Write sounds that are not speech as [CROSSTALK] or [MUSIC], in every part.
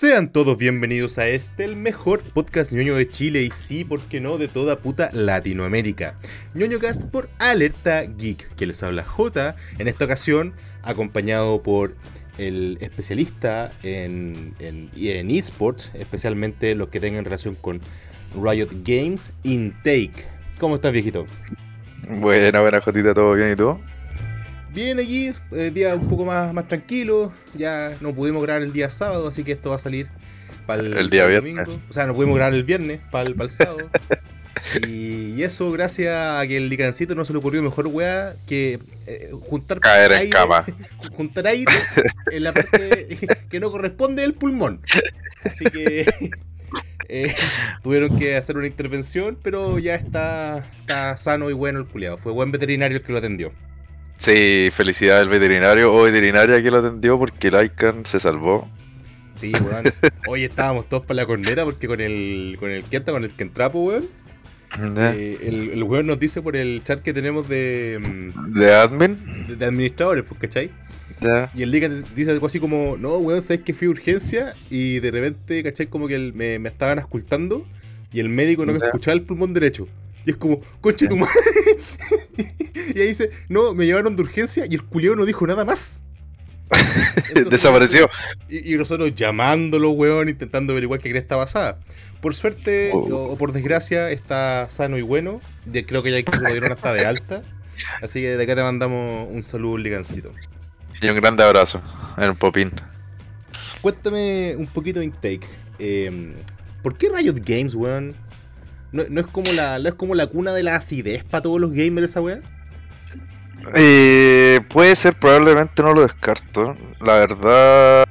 Sean todos bienvenidos a este, el mejor podcast ñoño de Chile y sí, ¿por qué no?, de toda puta Latinoamérica. ñoñocast por Alerta Geek, que les habla J, en esta ocasión acompañado por el especialista en, en, en esports, especialmente los que tengan relación con Riot Games, Intake. ¿Cómo estás, viejito? Buena, buena, Jotita, ¿todo bien y tú? Bien aquí, el día un poco más, más tranquilo. Ya no pudimos grabar el día sábado, así que esto va a salir para el, día viernes. Domingo. O sea, no pudimos grabar el viernes, para el, sábado. [LAUGHS] y, eso gracias a que el licancito no se le ocurrió mejor weá que eh, juntar Caer en cama. [LAUGHS] Juntar aire en la parte [LAUGHS] que no corresponde del pulmón. Así que eh, tuvieron que hacer una intervención, pero ya está, está sano y bueno el culiado. Fue buen veterinario el que lo atendió. Sí, felicidades al veterinario o veterinaria que lo atendió porque el Icon se salvó. Sí, weón. [LAUGHS] Hoy estábamos todos para la corneta porque con el con el Kenta, con el Kentrapo, weón. Eh, el, el weón nos dice por el chat que tenemos de. Mm, ¿De admin? De, administradores, pues, ¿cachai? Y el Liga dice algo así como: No, weón, sabes que fui urgencia? Y de repente, ¿cachai? Como que me, me estaban escultando y el médico no me escuchaba el pulmón derecho. Y es como, conche tu madre. [LAUGHS] y ahí dice, no, me llevaron de urgencia y el culiao no dijo nada más. [LAUGHS] Desapareció. Y, nosotros llamándolo, weón, intentando averiguar qué cresta pasada. Por suerte, oh. o, por desgracia, está sano y bueno. Ya creo que ya lo dieron hasta de alta. Así que de acá te mandamos un saludo, un ligancito. Y un grande abrazo en popín. Cuéntame un poquito de intake. Eh, ¿Por qué Riot Games, weón? ¿No, es como la, es como la cuna de la acidez para todos los gamers esa weá? Eh, puede ser, probablemente no lo descarto. La verdad.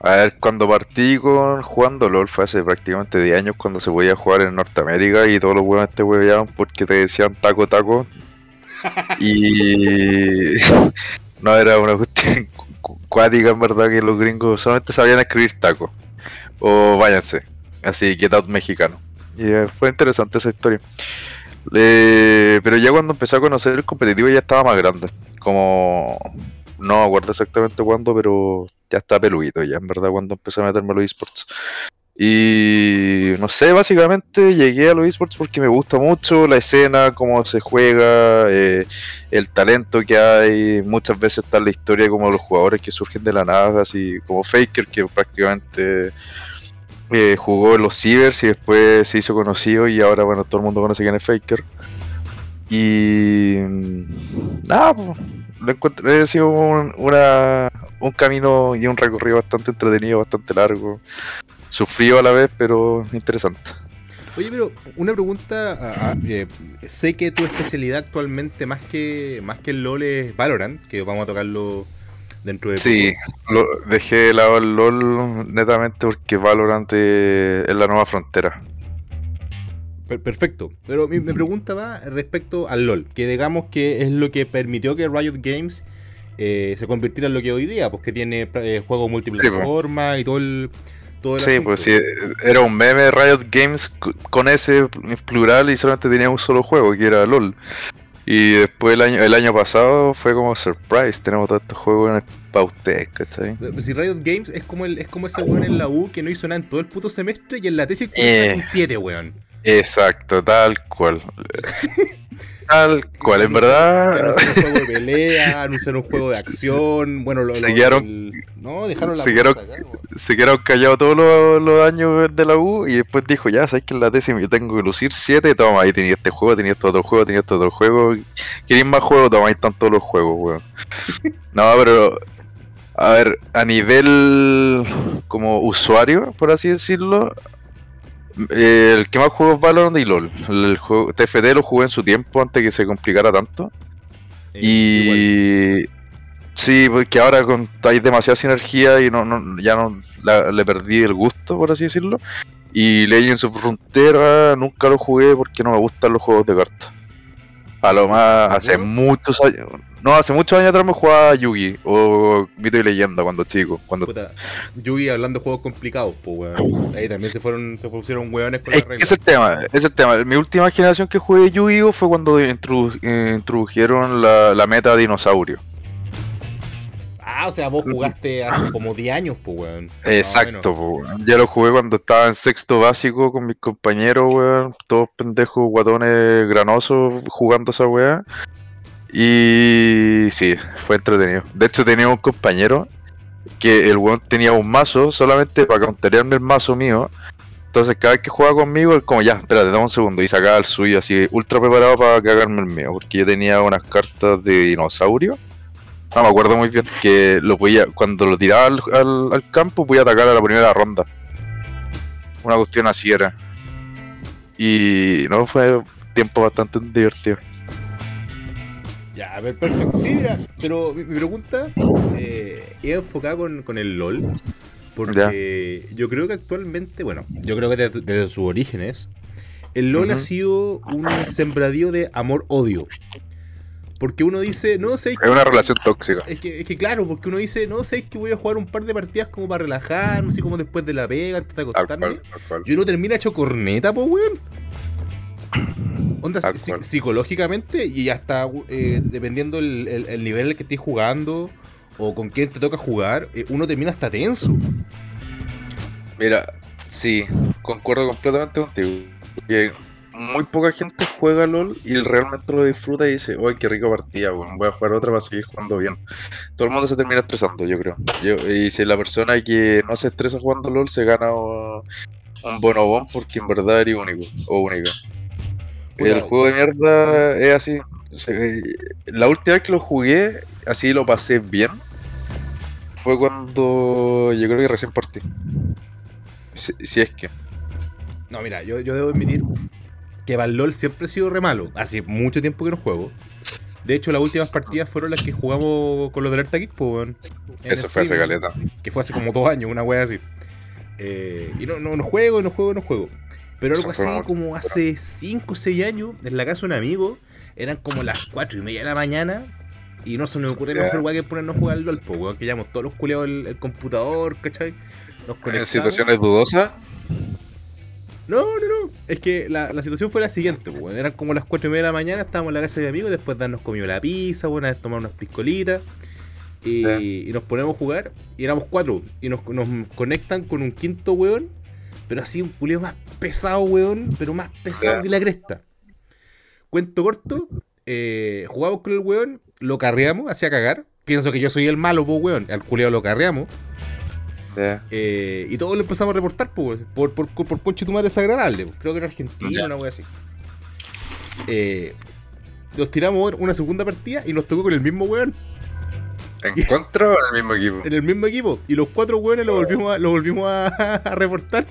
A ver, cuando partí con jugando LOL fue hace prácticamente 10 años cuando se podía jugar en Norteamérica y todos los weones te hueveaban porque te decían taco taco. [LAUGHS] y [LAUGHS] no era una cuestión cuática en verdad que los gringos solamente sabían escribir taco. O váyanse. Así, Get Out mexicano. Y eh, fue interesante esa historia. pero ya cuando empecé a conocer el competitivo ya estaba más grande. Como no acuerdo exactamente cuándo, pero ya está peludito ya, en verdad, cuando empecé a meterme a los esports. Y no sé, básicamente llegué a los esports porque me gusta mucho la escena, cómo se juega, eh, el talento que hay. Muchas veces está la historia como los jugadores que surgen de la nada, así como Faker, que prácticamente eh, jugó en los Cibers y después se hizo conocido y ahora bueno todo el mundo conoce quién es Faker. Y nada, pues, lo encontré, ha sido un, una, un camino y un recorrido bastante entretenido, bastante largo, sufrido a la vez, pero interesante. Oye, pero una pregunta, eh, sé que tu especialidad actualmente más que más que el LOL es Valorant, que vamos a tocarlo dentro de Sí, lo, dejé de lado el LOL netamente porque Valorant es la nueva frontera. Perfecto, pero mi, pregunta va respecto al LOL, que digamos que es lo que permitió que Riot Games eh, se convirtiera en lo que hoy día, porque tiene eh, juegos multiplataforma y todo el... Todo sí, pues sí, era un meme Riot Games con ese plural y solamente tenía un solo juego, que era LOL. Y después el año, el año pasado fue como surprise, tenemos todos estos juegos para ustedes, ¿cachai? Si Riot Games es como el, es como ese weón en la U que no hizo nada en todo el puto semestre y en la tesis eh, un 7, weón. Exacto, tal cual. [LAUGHS] Tal cual, en verdad. Anunciaron un juego de pelea, anunciaron un juego de acción. Bueno, lo, se quedaron, no, dejaron la se quedaron, callados todos los, años de la U y después dijo: Ya sabes que en la décima yo tengo que lucir 7. Toma, ahí tenía este juego, tenía este otro juego, tenía este otro juego. ¿Queréis más juegos? Toma, ahí están todos los juegos, weón. [LAUGHS] no, pero. A ver, a nivel como usuario, por así decirlo, el que más juego es Valorant y LOL. El juego, TFT lo jugué en su tiempo antes que se complicara tanto. Eh, y sí, porque ahora con, hay demasiada sinergia y no, no ya no le perdí el gusto, por así decirlo. Y Legends of Frontera nunca lo jugué porque no me gustan los juegos de cartas. A lo más hace muchos años. No, hace muchos años atrás me jugaba Yugi o Mito y Leyenda cuando chico. Cuando... Puta, Yugi hablando de juegos complicados, pues weón. Ahí también se fueron, se pusieron weones con es, la regla. Es el tema, es el tema. Mi última generación que jugué Yugi fue cuando eh, introdujeron la, la meta dinosaurio. Ah, o sea, vos jugaste hace como 10 años, pues, weón. Exacto, pues. Yo lo jugué cuando estaba en sexto básico con mis compañeros, weón. Todos pendejos, guatones, granosos, jugando esa weá. Y sí, fue entretenido. De hecho, tenía un compañero que el weón tenía un mazo solamente para counterearme el mazo mío. Entonces, cada vez que jugaba conmigo, él como ya, espérate, dame un segundo. Y sacaba el suyo así, ultra preparado para cagarme el mío. Porque yo tenía unas cartas de dinosaurio. No me acuerdo muy bien. Que lo podía, cuando lo tiraba al, al, al campo, podía atacar a la primera ronda. Una cuestión así era. Y no, fue tiempo bastante divertido. Ya, a ver, perfecto. Sí, mira, pero mi, mi pregunta eh, es enfocada con, con el LOL. Porque yo creo que actualmente, bueno, yo creo que desde, desde sus orígenes, el LOL ha sido un sembradío de amor-odio. Porque uno dice, no sé, Es una relación tóxica. es que, es que claro, porque uno dice, no sé, es que voy a jugar un par de partidas como para relajarme, así como después de la pega, antes de acostarme. cual, tal cual. Y uno termina hecho corneta, pues, weón. Onda, cual. psicológicamente y hasta eh, dependiendo el, el- el nivel en el que estés jugando o con quién te toca jugar, eh, uno termina hasta tenso. Mira, sí, concuerdo completamente contigo. Que muy poca gente juega LOL y realmente lo disfruta y dice, ¡ay, qué rica partida! weón, voy a jugar otra para seguir jugando bien. Todo el mundo se termina estresando, yo creo. Yo- y si la persona que no se estresa jugando LOL se gana un bonobón porque en verdad eres único o única. El juego de mierda es así. Se- La última vez que lo jugué, así lo pasé bien, fue cuando yo creo que recién partí. Si, si es que. No, mira, yo, yo debo admitir que Valol siempre ha sido re malo. Hace mucho tiempo que no juego. De hecho, las últimas partidas fueron las que jugamos con los de Alerta Geek, pues, Eso fue hace caleta. Que fue hace como dos años, una wea así. Eh, y no, no, no juego, no juego, no juego. Pero algo así como hace 5 o 6 años, en la casa de un amigo, eran como las 4 y media de la mañana. Y no se nos ocurre Ya. mejor weá que ponernos a jugar al LOL, weón. Que llevamos todos los culeados el, el computador, ¿cachai? Nos En situaciones dudosas, No, no, no. Es que la, la situación fue la siguiente, weón. Eran como las 4 y media de la mañana, estábamos en la casa de mi amigo, después de habernos comido la pizza, bueno, de tomar unas piscolitas. Y, y nos ponemos a jugar, y éramos cuatro. Y nos, nos conectan con un quinto weón, pero así un culeo más pesado, weón, pero más pesado que la cresta. Cuento corto, eh, jugamos con el weón, lo carreamos, hacía cagar. Pienso que yo soy el malo, pues, weón. Al culeo lo carreamos. Eh, y todos lo empezamos a reportar pues, por, por, por, por conche tu madre desagradable. pues. Creo que era Argentina, Ya. una wea así. Eh, nos tiramos una segunda partida y nos tocó con el mismo weón, ¿En contra o en el mismo equipo? en el mismo equipo. Y los cuatro weones lo volvimos a, lo volvimos a, [LAUGHS] a reportar.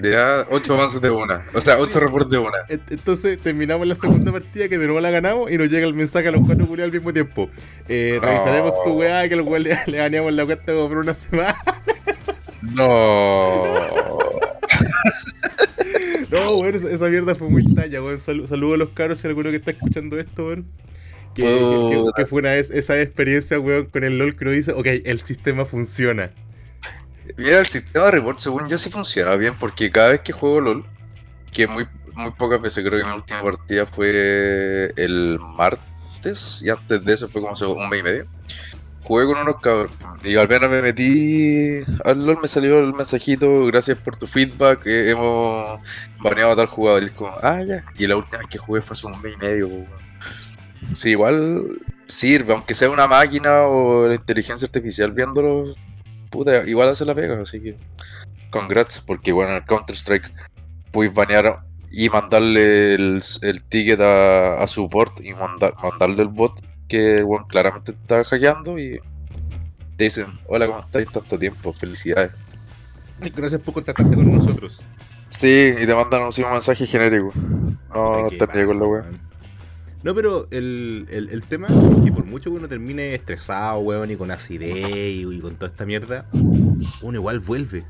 Ya, 8 avances de una. O sea, 8 reportes de una. Ent- Entonces terminamos la segunda partida que de nuevo la ganamos y nos llega el mensaje a los cuatro culiados al mismo tiempo. Eh, No. Revisaremos tu weá que los weones le, le ganeamos la cuenta por una semana. No. [LAUGHS] No, weón, esa, esa mierda fue muy talla, weón. Salu- Saludos a los caros si alguno que está escuchando esto, weón. Que, que- que- Puta. que fue una vez esa experiencia, weón, con el LOL que uno dice, ok, el sistema funciona. Mira, el sistema de report, según yo, sí funciona bien, porque cada vez que juego LOL, que muy, muy pocas veces, creo que mi última partida fue el martes, y antes de eso fue como un mes y medio. Jugué con unos cabros, y al menos me metí al LOL, me salió el mensajito, gracias por tu feedback, eh, hemos baneado a tal jugador, y es como, ah, ya. Y la última vez que jugué fue hace un mes y medio. Sí, igual sirve, aunque sea una máquina o la inteligencia artificial viéndolo, puta, igual hace la pega, así que congrats, porque bueno, en el Counter-Strike puedes banear y mandarle el, el ticket a, a support y manda- mandarle el bot que bueno, claramente está hackeando y te dicen, hola, ¿cómo estáis? Tanto tiempo, felicidades. Gracias por contactarte con nosotros. Sí, y te mandan un mensaje genérico. No, no Puta, qué te niego con la weón. No, pero el, el, el tema es que por mucho que uno termine estresado, weón, y con acidez y, y con toda esta mierda, uno igual vuelve.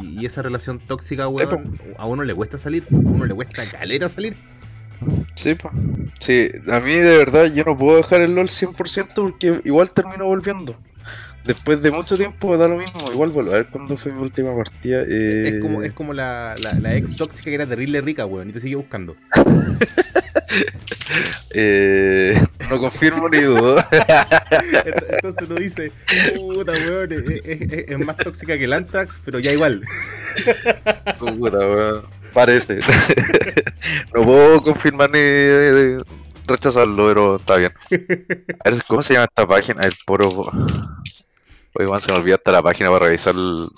Y, y esa relación tóxica, weón, a uno le cuesta salir, a uno le cuesta caleta salir. Sí, po. sí, a mí de verdad yo no puedo dejar el LOL 100% porque igual termino volviendo. Después de mucho tiempo da lo mismo, igual vuelvo. A ver cuándo fue mi última partida. eh, Es como, es como la, la, la ex tóxica que era terrible rica, weón, y te sigue buscando. [LAUGHS] [LAUGHS] Eh, no confirmo ni dudo. [LAUGHS] Ent- Entonces uno dice, puta weón, es, es- es- más tóxica que el Antrax, pero ya igual. Puta, weón. Parece. [LAUGHS] no puedo confirmar ni eh, rechazarlo, pero está bien. A ver, ¿cómo se llama esta página? El poro. Oye, man, se me olvidó hasta la página para revisar el-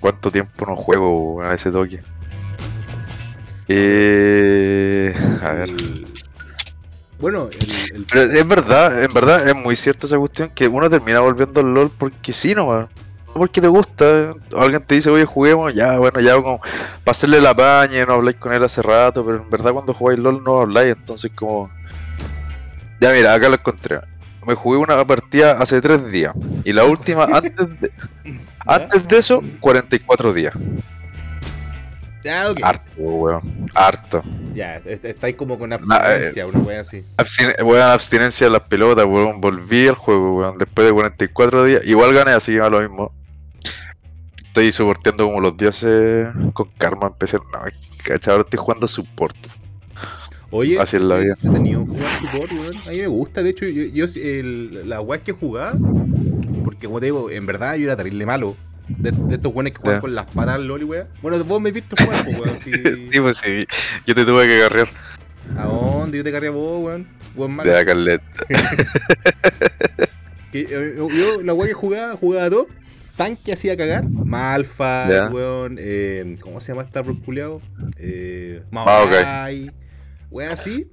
cuánto tiempo no juego a ese toque. Eh, a ver. Bueno, el, el- Pero es verdad, en verdad es muy cierta esa cuestión que uno termina volviendo al LOL porque sí nomás. No porque te gusta. Alguien te dice, oye, juguemos, ya, bueno, ya como para hacerle la paña, no habláis con él hace rato, pero en verdad cuando jugáis LOL no habláis, entonces como. Ya mira, acá lo encontré. Me jugué una partida hace tres días. Y la última antes de, [LAUGHS] antes de eso, 44 días. Harto, weón. Harto. Ya, est- estáis como con eh, abstinencia, una wea así. Abstine weón, abstinencia de las pelotas, weón. Volví al juego, weón. Después de 44 días. Igual gané, así que lo mismo. Estoy soporteando como los dioses con karma. Empecé. No, cachai, ahora estoy jugando support. Oye, Así es la vida. he tenido jugar support, weón. A mí me gusta, de hecho, yo, yo el, la weá que jugaba, porque como te digo, en verdad yo era terrible malo. De, de estos weones que juegan Ya. con las patas lol y weá. Bueno, vos me has visto jugar, weón. [LAUGHS] Sí, pues sí. Yo te tuve que agarrar ¿A dónde? Yo te cargué a vos, weón. Weón malo. de la Carlet. [LAUGHS] Que, eh, yo, yo la weá que jugaba, jugaba dos. Tanque hacía cagar. Malfa, Ya. weón. Eh, ¿Cómo se llama árbol culiao? Eh, Maokai. Maokai. Weá así.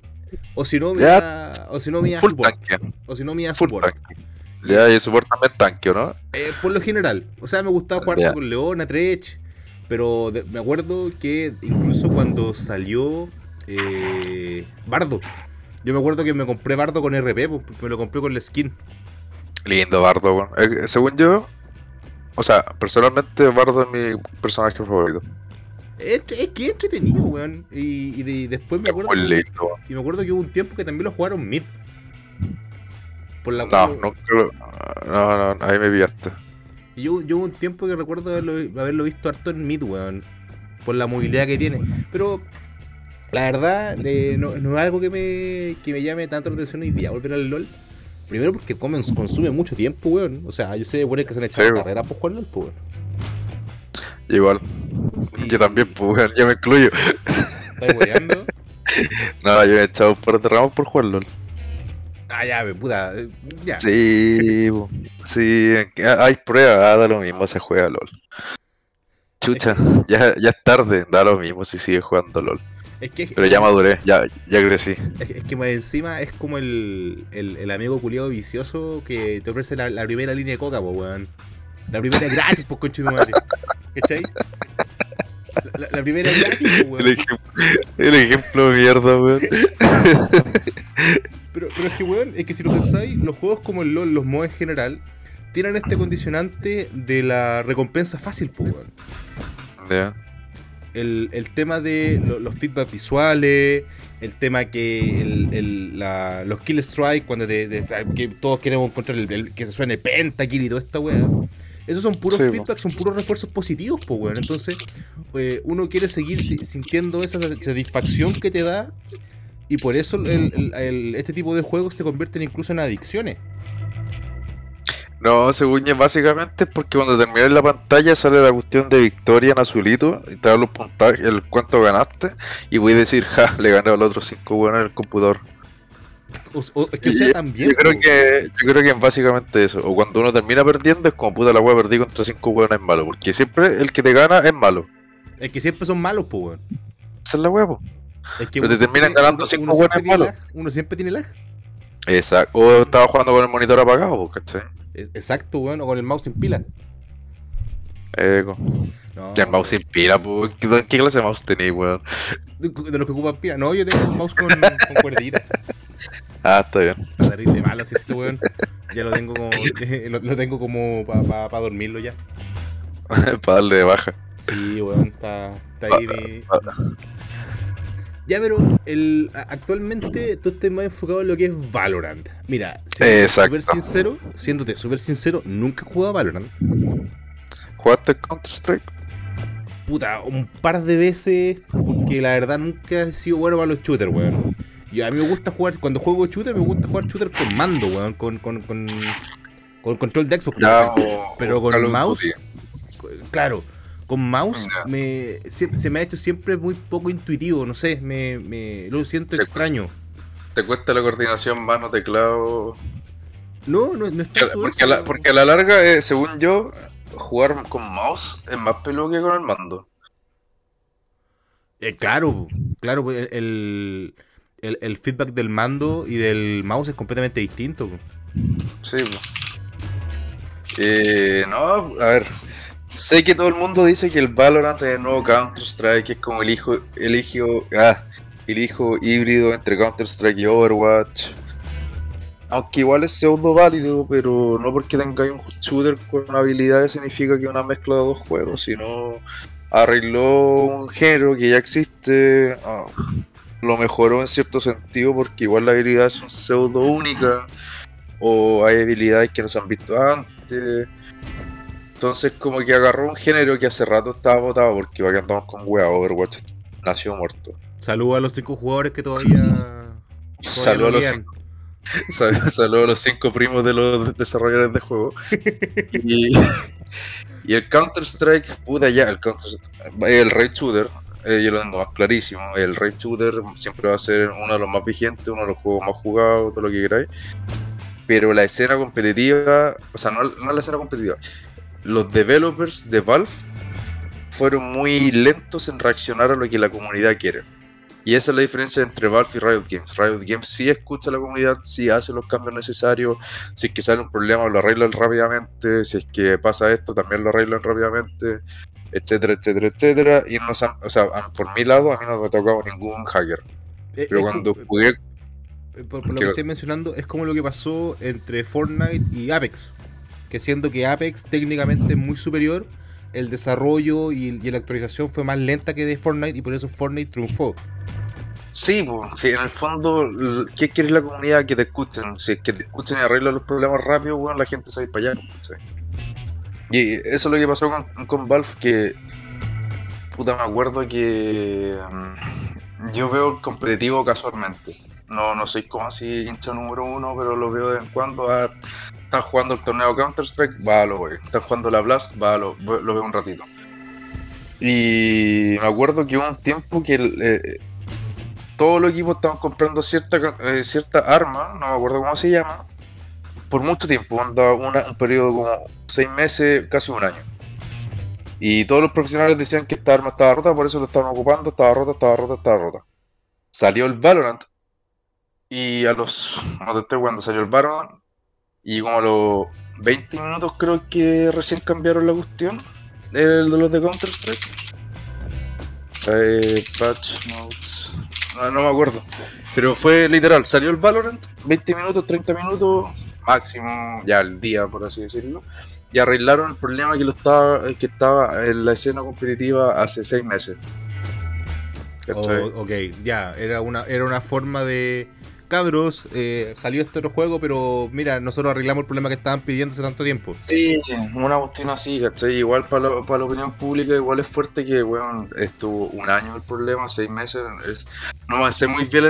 O si no, me Ya. o si no, me a tanque. O si no, me a support. tanque. Ya, y support también tanque, ¿o ¿no? Eh, por lo general. O sea, me gustaba jugar con Leona, Trech. Pero de- me acuerdo que incluso cuando salió eh, Bardo. Yo me acuerdo que me compré Bardo con RP, porque me lo compré con la skin. Lindo Bardo, weón. Eh, según yo. O sea, personalmente Bardo es mi personaje favorito. Es, es que es entretenido, weón. Y, y de- después me acuerdo. weón. Y me acuerdo que hubo un tiempo que también lo jugaron mid. Por la No, no creo. No, no, ahí me pillaste. Yo, yo hubo un tiempo que recuerdo haberlo, haberlo visto harto en mid, weón. Por la movilidad que tiene. Pero la verdad, eh, no, no es algo que me, que me llame tanto la atención hoy día volver al LOL. Primero porque comen, consume mucho tiempo, weón. O sea, yo sé de buenos que se han echado Sí, carreras por jugar LOL, pues, weón. Igual. Yo también, pues, weón, yo me incluyo. ¿Estás weando? [LAUGHS] No, yo he echado un par de ramos por jugarlo. Ah, ya, puta. eh, Ya. Sí, sí, hay pruebas, ah, da lo mismo, se juega LOL. Chucha, ya, ya es tarde, da lo mismo si sigue jugando LOL. Es que, Pero ya maduré, ya, ya crecí. Es, es que más encima es como el, el, el amigo culiado vicioso que te ofrece la, la primera línea de coca, pues, weón. La primera gratis, pues, conche tu madre. ¿Cachai? La, la- primera gratis, pues, El, weón. ejemplo, el ejemplo de mierda, weón. [LAUGHS] Pero, pero es que, weón, es que si lo pensáis, los juegos como el LoL, los mods en general, tienen este condicionante de la recompensa fácil, pues, weón. Ya. el, el tema de lo- los feedback visuales, el tema que el, el- la- los kill strike, cuando te, te- que todos queremos encontrar el, que se suene pentakill y toda esta weá. Esos son puros Sí, feedbacks, son puros refuerzos positivos, pues weón. Entonces, eh, uno quiere seguir si- sintiendo esa satisfacción que te da. Y por eso el- el- el- este tipo de juegos se convierten incluso en adicciones. No, según yo, básicamente es porque cuando terminas la pantalla sale la cuestión de victoria en azulito y te da los puntajes, el cuánto ganaste y voy a decir, ja, le gané al otro 5 buenos en el computador. O, o- es que sea también. Yo creo que yo creo que es básicamente eso. O cuando uno termina perdiendo es como puta la wea perdí contra 5 weones es malo. Porque siempre el que te gana es malo. Es que siempre son malos, pues weón. Esa es la po. Es que Pero te terminan ganando uno- cinco uno siempre buenos tiene malos. lag, Uno siempre tiene lag. Exacto. O estaba jugando con el monitor apagado, po, ¿cachai? Exacto, weón, o con el mouse sin pila. Eh, co- No, el mouse sin pila, po. ¿Qué, clase de mouse tenéis, weón? De los que ocupan pila. No, yo tengo un mouse con, con cuerdita. [LAUGHS] Ah, está bien. Está terrible malo así este weón. Ya lo tengo como. [LAUGHS] [LAUGHS] lo, lo tengo como para pa, pa dormirlo ya. Para darle de baja. Sí, weón, está, está ahí mi. Ya, pero el, actualmente tú estás más enfocado en lo que es Valorant. Mira, súper sincero, siéndote súper sincero, nunca he jugado a Valorant. ¿Jugaste Counter Strike? puta, un par de veces, porque la verdad nunca he sido bueno para los shooters, weón. Y a mí me gusta jugar, cuando juego shooter, me gusta jugar shooter con mando, weón, con, con, con, con control de Xbox. Pero, con of mouse, claro, con mouse me, se, se me ha hecho siempre muy poco intuitivo, no sé, me, me lo siento Te- extraño. Te cuesta la coordinación mano-teclado. No, no, no es Porque, eso, a la, porque a la larga, eh, según yo, jugar con mouse es más peludo que con el mando. Eh, claro, claro, el, el, el feedback del mando y del mouse es completamente distinto. Sí. Eh, no, a ver. Sé que todo el mundo dice que el Valorant es el nuevo Counter-Strike, es como el hijo, el hijo, ah, el hijo híbrido entre Counter-Strike y Overwatch. Aunque igual es pseudo válido, pero no porque tengáis un shooter con habilidades significa que es una mezcla de dos juegos, sino arregló un género que ya existe, ah, lo mejoró en cierto sentido porque igual las habilidades son pseudo únicas o hay habilidades que no se han visto antes. Entonces como que agarró un género que hace rato estaba votado porque va que andamos con wea Overwatch nació muerto. Saludos a los cinco jugadores que todavía. Saludos a lo los guían. [LAUGHS] Sal- Saludos a los cinco primos de los desarrolladores de juego. Y, y el Counter-Strike, puta ya, el Counter el Raid Shooter, eh, yo lo tengo más clarísimo. El Raid Shooter siempre va a ser uno de los más vigentes, uno de los juegos más jugados, todo lo que queráis. Pero la escena competitiva, o sea, no, no la escena competitiva, los developers de Valve fueron muy lentos en reaccionar a lo que la comunidad quiere. Y esa es la diferencia entre Valve y Riot Games. Riot Games sí escucha a la comunidad, sí hace los cambios necesarios. Si es que sale un problema, lo arreglan rápidamente. Si es que pasa esto, también lo arreglan rápidamente. Etcétera, etcétera, etcétera. Y no o sea, por mi lado, a mí no me ha tocado ningún hacker. Eh, Pero cuando como- jugué, eh, por, por lo que- que estoy mencionando, es como lo que pasó entre Fortnite y Apex. Que siendo que Apex técnicamente es muy superior, el desarrollo y, la actualización fue más lenta que de Fortnite y por eso Fortnite triunfó. Sí, pues, sí, en el fondo, ¿qué quiere la comunidad? Que te escuchen. Si es que te escuchen y arreglan los problemas rápido, bueno, la gente se va para allá. Y eso es lo que pasó con, con Valve, que... Puta, me acuerdo que... mm, yo veo el competitivo casualmente. No, no soy como así hincha número uno, pero lo veo de vez en cuando. ah, están jugando el torneo Counter-Strike, va, lo voy. Están jugando la Blast, va, lo, veo un ratito. Y me acuerdo que hubo un tiempo que eh, todos los equipos estaban comprando cierta, eh, cierta arma, no me acuerdo cómo se llama, por mucho tiempo, una- un periodo como seis meses, casi un año. Y todos los profesionales decían que esta arma estaba rota, por eso lo estaban ocupando, estaba rota, estaba rota, estaba rota. Salió el Valorant y a los, no te estoy cuando salió el Valorant y como a los 20 minutos creo que recién cambiaron la cuestión, el de los de Counter Strike. Eh, patch notes. No, no me acuerdo. Pero fue literal, salió el Valorant, 20 minutos, 30 minutos, máximo, ya el día, por así decirlo. Y arreglaron el problema que lo estaba, que estaba en la escena competitiva hace 6 meses. ¿Cachai? O- ok, ya, era una, era una forma de. Cabros, eh, salió este otro juego, pero mira, nosotros arreglamos el problema que estaban pidiendo hace tanto tiempo. Sí, una cuestión así, ¿cachai? Igual para la, para la opinión pública, igual es fuerte que, weón, estuvo un año el problema, seis meses. es- no sé muy bien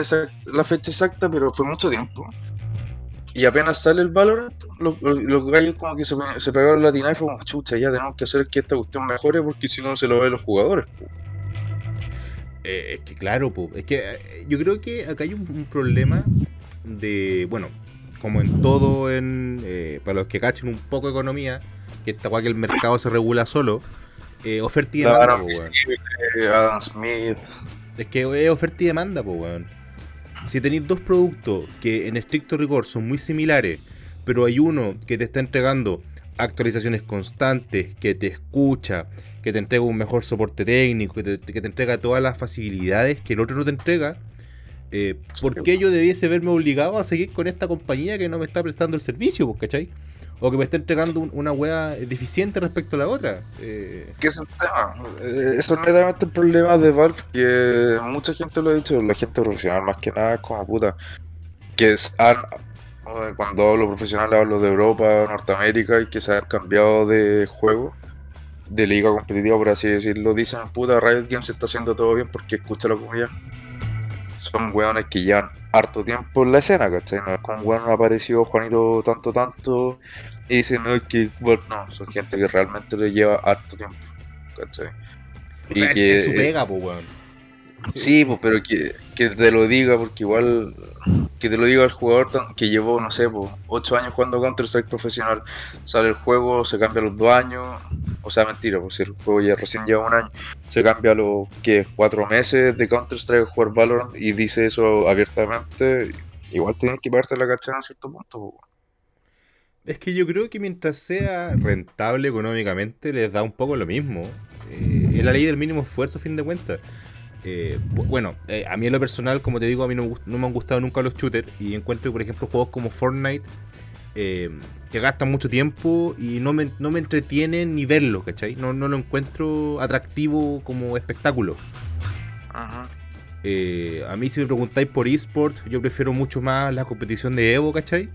la, fecha exacta, pero fue mucho tiempo. Y apenas sale el Valorant, los, los- los gallos como que se, pe- se pegaron la tina y fue como, chucha, ya tenemos que hacer que esta cuestión mejore porque si no se lo ven los jugadores. po". Eh, es que claro, po, es que eh, yo creo que acá hay un, un problema de, bueno, como en todo, en eh, para los que cachen un poco de economía, que esta guay que el mercado se regula solo, oferta y demanda, po, Adam Smith, Es que es oferta y demanda, po, weón. Si tenéis dos productos que en estricto rigor son muy similares, pero hay uno que te está entregando actualizaciones constantes, que te escucha, que te entrega un mejor soporte técnico, que te, que te entrega todas las facilidades que el otro no te entrega, eh, ¿por qué yo debiese verme obligado a seguir con esta compañía que no me está prestando el servicio, ¿cachai? O que me está entregando un- una wea deficiente respecto a la otra. Eh, que es el tema. Eh, Eso es netamente el problema de Valve, que mucha gente lo ha dicho, la gente profesional más que nada es como puta. Que es, han, cuando hablo profesional hablo de Europa, Norteamérica y que se han cambiado de juego. De liga competitiva, por así decirlo, dicen, puta, Riot Games está haciendo todo bien porque escucha la comunidad. Son weones que llevan harto tiempo en la escena, ¿cachai? No es como un weón apareció Juanito tanto, tanto, y dicen, no, es que, bueno, no, son gente que realmente le lleva harto tiempo, ¿cachai? O sea, es, es su pega, pues, weón. Sí, pues, pero que, que te lo diga, porque igual que te lo diga el jugador que llevó, no sé, pues, 8 años jugando Counter-Strike profesional, sale el juego, se cambia los 2 años, o sea, mentira, pues si el juego ya recién lleva un año, se cambia a los, que 4 meses de Counter-Strike jugar Valorant y dice eso abiertamente, igual tienes que pagarte la cachada en cierto punto, pues. Es que yo creo que mientras sea rentable económicamente, les da un poco lo mismo. Eh, es la ley del mínimo esfuerzo, a fin de cuentas. Eh, bu- bueno, eh, a mí en lo personal, como te digo, a mí no, no me han gustado nunca los shooters. Y encuentro, por ejemplo, juegos como Fortnite, eh, que gastan mucho tiempo y no me, no me entretienen ni verlo, ¿cachai? No, no lo encuentro atractivo como espectáculo. Ajá. Eh, a mí si me preguntáis por esports, yo prefiero mucho más la competición de Evo, ¿cachai?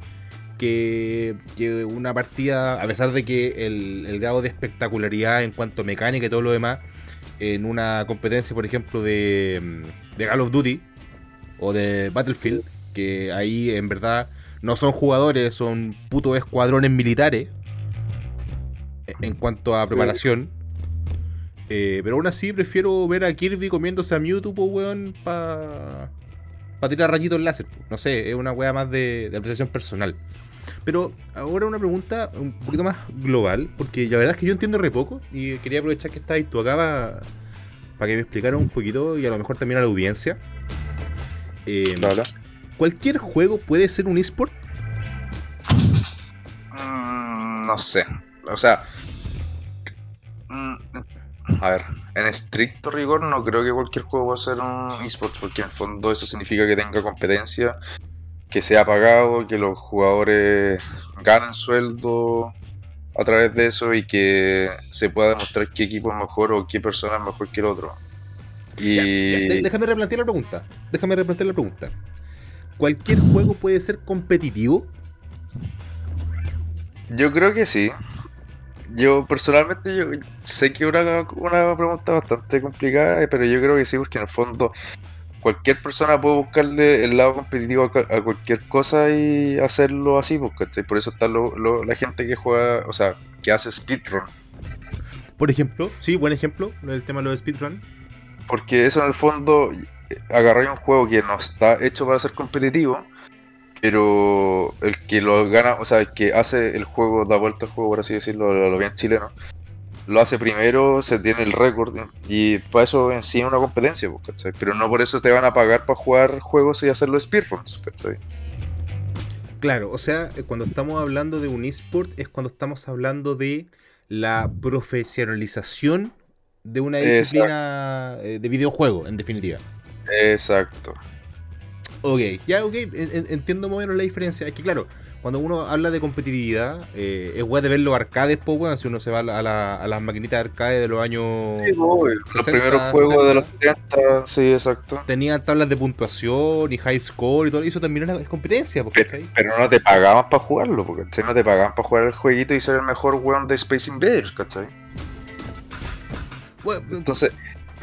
Que, que una partida, a pesar de que el, el grado de espectacularidad en cuanto a mecánica y todo lo demás, en una competencia, por ejemplo, de, de Call of Duty o de Battlefield, que ahí en verdad no son jugadores, son putos escuadrones militares e- en cuanto a preparación. Eh, pero aún así prefiero ver a Kirby comiéndose a Mewtwo, po, weón, para pa tirar rayitos láser. po. No sé, es una weá más de, de apreciación personal. Pero ahora una pregunta un poquito más global, porque la verdad es que yo entiendo re poco y quería aprovechar que estás tú acá para que me explicara un poquito y a lo mejor también a la audiencia. Eh. ¿Cualquier juego puede ser un esport? Mm, no sé. O sea. mm, A ver, en estricto rigor no creo que cualquier juego va a ser un esports, porque en el fondo eso significa que tenga competencia, que sea pagado, que los jugadores ganen sueldo a través de eso y que se pueda demostrar qué equipo es mejor o qué persona es mejor que el otro. Y déjame replantear la pregunta. Déjame replantear la pregunta. ¿Cualquier juego puede ser competitivo? Yo creo que sí. Yo personalmente yo sé que es una, una pregunta bastante complicada, pero yo creo que sí, porque en el fondo cualquier persona puede buscarle el lado competitivo a, cualquier cosa y hacerlo así, pues, ¿cachai? Por eso está lo- lo- la gente que juega, o sea, que hace speedrun. Por ejemplo, sí, buen ejemplo, el tema de los speedrun. Porque eso en el fondo, agarrar un juego que no está hecho para ser competitivo, pero el que lo gana, o sea, el que hace el juego, da vuelta al juego, por así decirlo, lo, lo bien chileno, lo hace primero, se tiene el récord, y para eso en sí es una competencia, pues, ¿cachai? Pero no por eso te van a pagar para jugar juegos y hacer los speedruns, ¿cachai? Claro, o sea, eh, cuando estamos hablando de un esport es cuando estamos hablando de la profesionalización de una disciplina eh, de videojuego, en definitiva. Exacto. Ok, ya, ok, en- en- entiendo más o menos la diferencia. Es que, claro, cuando uno habla de competitividad, eh, es guay de ver los arcades, pues, weón, si uno se va a, la- a la- a las maquinitas de arcade de los años. Sí, los 60, primeros juegos de 70. los 30, sí, exacto. Tenían tablas de puntuación y high score y todo, y eso también es competencia, pues, ¿cachai? Pero no te pagaban para jugarlo, porque no te pagaban para jugar el jueguito y ser el mejor weón de Space Invaders, ¿cachai? Bueno, Entonces,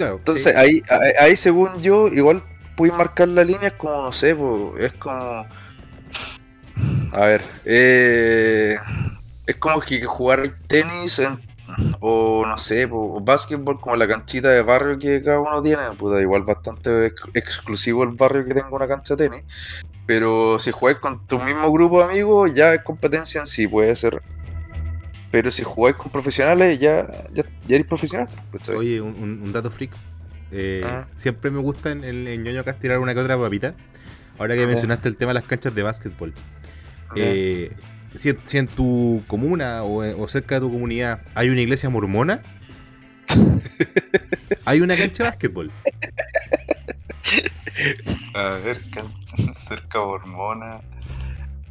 claro. entonces sí. ahí, ahí, ahí, según yo, igual puedes marcar la línea, es como, no sé, es como... A ver, eh, es como que jugar tenis en- o no sé, o básquetbol como la canchita de barrio que cada uno tiene, puta, igual bastante ex- exclusivo el barrio que tenga una cancha de tenis. Pero si juegas con tu mismo grupo de amigos, ya es competencia en sí, puede ser. Pero si jugáis con profesionales, ya, ya, ya eres profesional. Oye, un, dato freak. Eh, Ah. Siempre me gusta en el en ñoño acá tirar una que otra papita. Ahora que Ah. mencionaste el tema de las canchas de básquetbol. Ya. Eh, si, si en tu comuna o, o cerca de tu comunidad hay una iglesia mormona, [LAUGHS] hay una cancha de básquetbol. A ver, cerca hormona.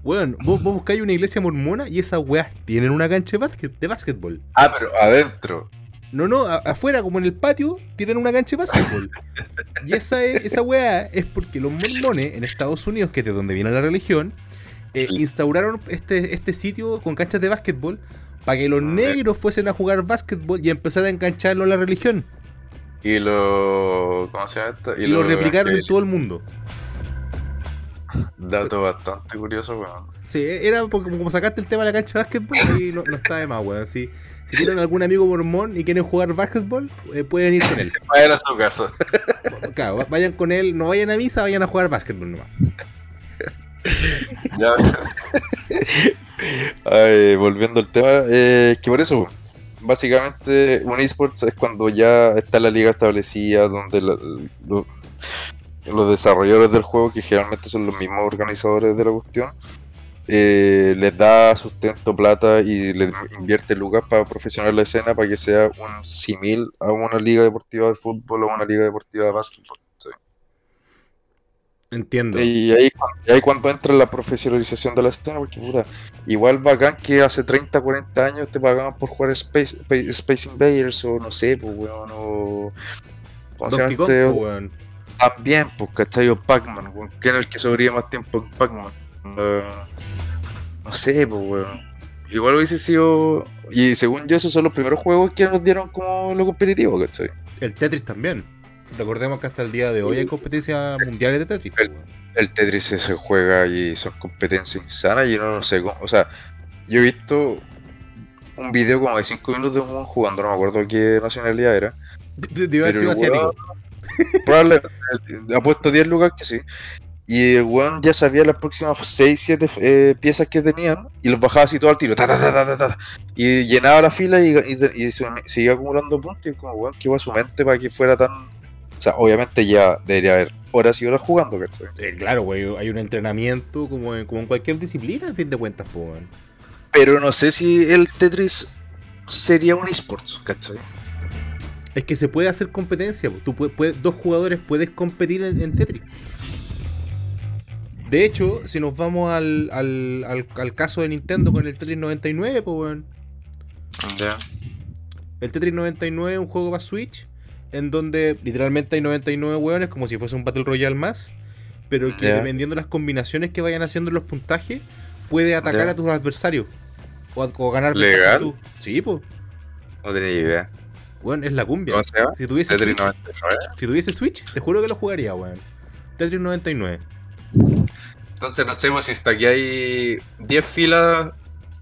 Bueno, vos, vos buscáis una iglesia mormona y esas weas tienen una cancha de, básquet, de básquetbol. Ah, pero adentro. No, no, a- afuera, como en el patio, tienen una cancha de básquetbol. Y esa, es- esa weá es porque los mormones en Estados Unidos, que es de donde viene la religión, eh, instauraron este, este sitio con canchas de básquetbol para que los negros fuesen a jugar básquetbol y empezaran a engancharlo a la religión. Y lo. ¿Cómo se llama esto? Y, lo, replicaron en todo el mundo. Dato bastante curioso, weón. Sí, era porque como sacaste el tema de la cancha de básquetbol y no, no está de más, weón. Si, si tienen algún amigo mormón y quieren jugar básquetbol, eh, pueden ir con él. [LAUGHS] Vayan a su casa. [LAUGHS] Claro, vayan con él, no vayan a misa, vayan a jugar básquetbol nomás. [LAUGHS] Ya. Ay, volviendo al tema, eh, que por eso, básicamente, un esports es cuando ya está la liga establecida, donde la- lo- los desarrolladores del juego, que generalmente son los mismos organizadores de la cuestión, eh, les da sustento, plata y les invierte lucas para profesionalizar la escena para que sea un simil a una liga deportiva de fútbol o una liga deportiva de básquetbol. ¿sí? Entiendo. Y ahí, y ahí cuando entra la profesionalización de la escena, porque puta, igual bacán que hace 30, 40 años te pagaban por jugar Space, Space Invaders o no sé, pues weón, o... ¿cómo se llama Donkey Kong, este? weón. También, pues, ¿cachai? O Pac-Man, ¿quién es el que sobrevive más tiempo en Pac-Man? Eh, no sé, pues, weón. Igual hubiese sido... Y según yo, esos son los primeros juegos que nos dieron como lo competitivo, ¿cachai? El Tetris también. Recordemos que hasta el día de hoy hay competencias mundiales de Tetris. El- el Tetris se juega y son competencias insanas y yo no sé cómo, o sea, yo he visto un video como de 5 minutos de un jugando, no me acuerdo qué nacionalidad era, [LAUGHS] De- haber sido asiático. Probablemente, ha puesto 10 lugares que sí, y el weón ya sabía las próximas 6, 7 eh, piezas que tenían y los bajaba así todo al tiro, ta, ta, ta, ta, ta, ta, y llenaba la fila y, y- y se- seguía acumulando puntos y como weón, que iba a su mente para que fuera tan... O sea, obviamente ya debería haber horas y horas jugando, ¿cachai? Eh, claro, güey, hay un entrenamiento como en, como en cualquier disciplina, en fin de cuentas, weón. Pero no sé si el Tetris sería un esports, ¿cachai? Es que se puede hacer competencia, tú puedes, puedes- dos jugadores puedes competir en, en Tetris. De hecho, si nos vamos al, al, al, al caso de Nintendo con el Tetris 99, pues weón. Ya. El Tetris 99 es un juego para Switch en donde literalmente hay 99 weones como si fuese un Battle Royale más, pero que dependiendo de las combinaciones que vayan haciendo en los puntajes, puede atacar a tus adversarios o, ganar ¿Legal? tú. Sí, pues. No tenía idea. Weón, es la cumbia. ¿Cómo se llama? Si tuviese, Tetris Switch, 99. si tuviese Switch, te juro que lo jugaría, weón. Tetris 99. Entonces, no sé, pues, si está aquí hay 10 filas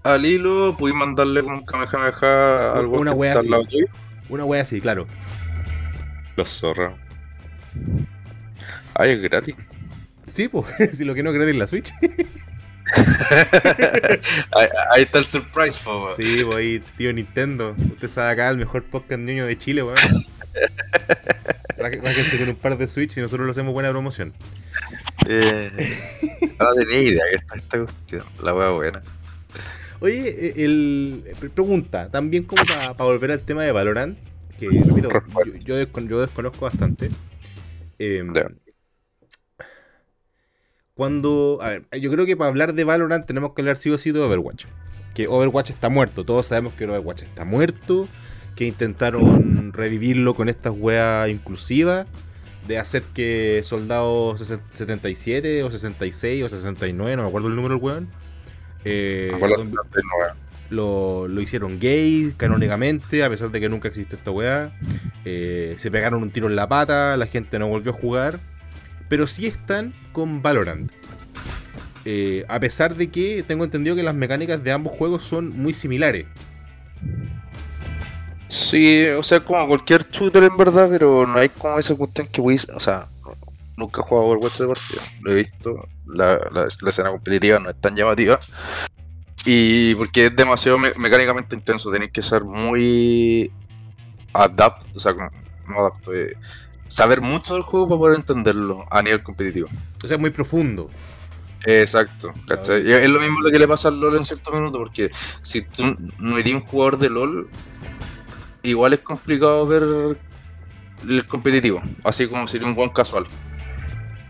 al hilo, pude mandarle un Kamehameha algo Una wea al así. Una wea así, claro. Los zorros. Ay, es gratis. Sí, pues, [LAUGHS] si lo que no crees en la Switch. [LAUGHS] [LAUGHS] ahí, ahí está el surprise, po, weón. Sí, ahí, tío Nintendo. Usted sabe acá el mejor podcast niño de Chile, weón. [LAUGHS] Ráquense con un par de Switch y nosotros lo hacemos buena promoción. Eh, no tenía idea que está esta cuestión. La wea buena. Oye, eh, el, eh, pregunta, también como para volver al tema de Valorant, que repito, yo, yo descon- yo desconozco bastante. Ya. Cuando, a ver, yo creo que para hablar de Valorant tenemos que hablar sí o sí de Overwatch. Que Overwatch está muerto, todos sabemos que Overwatch está muerto, que intentaron revivirlo con estas weas inclusivas, de hacer que soldados 77 o 66 o 69, no me acuerdo el número del weón, eh, lo, lo hicieron gay canónicamente, a pesar de que nunca existe esta weá. Eh, se pegaron un tiro en la pata, la gente no volvió a jugar. Pero sí están con Valorant. Eh, a pesar de que tengo entendido que las mecánicas de ambos juegos son muy similares. Sí, o sea, como cualquier shooter en verdad, pero no hay como esa cuestión que voy O sea, nunca he jugado Overwatch de partida. Lo he visto. La, la, escena competitiva no es tan llamativa. Y porque es demasiado me- mecánicamente intenso. Tenéis que ser muy adapt, o sea, no adapto, eh, saber mucho del juego para poder entenderlo a nivel competitivo. O sea, es muy profundo. Exacto, ¿cachai? Es lo mismo lo que le pasa al LOL en cierto minuto, porque si tú no eres un jugador de LOL, igual es complicado ver el competitivo, así como sería un buen casual.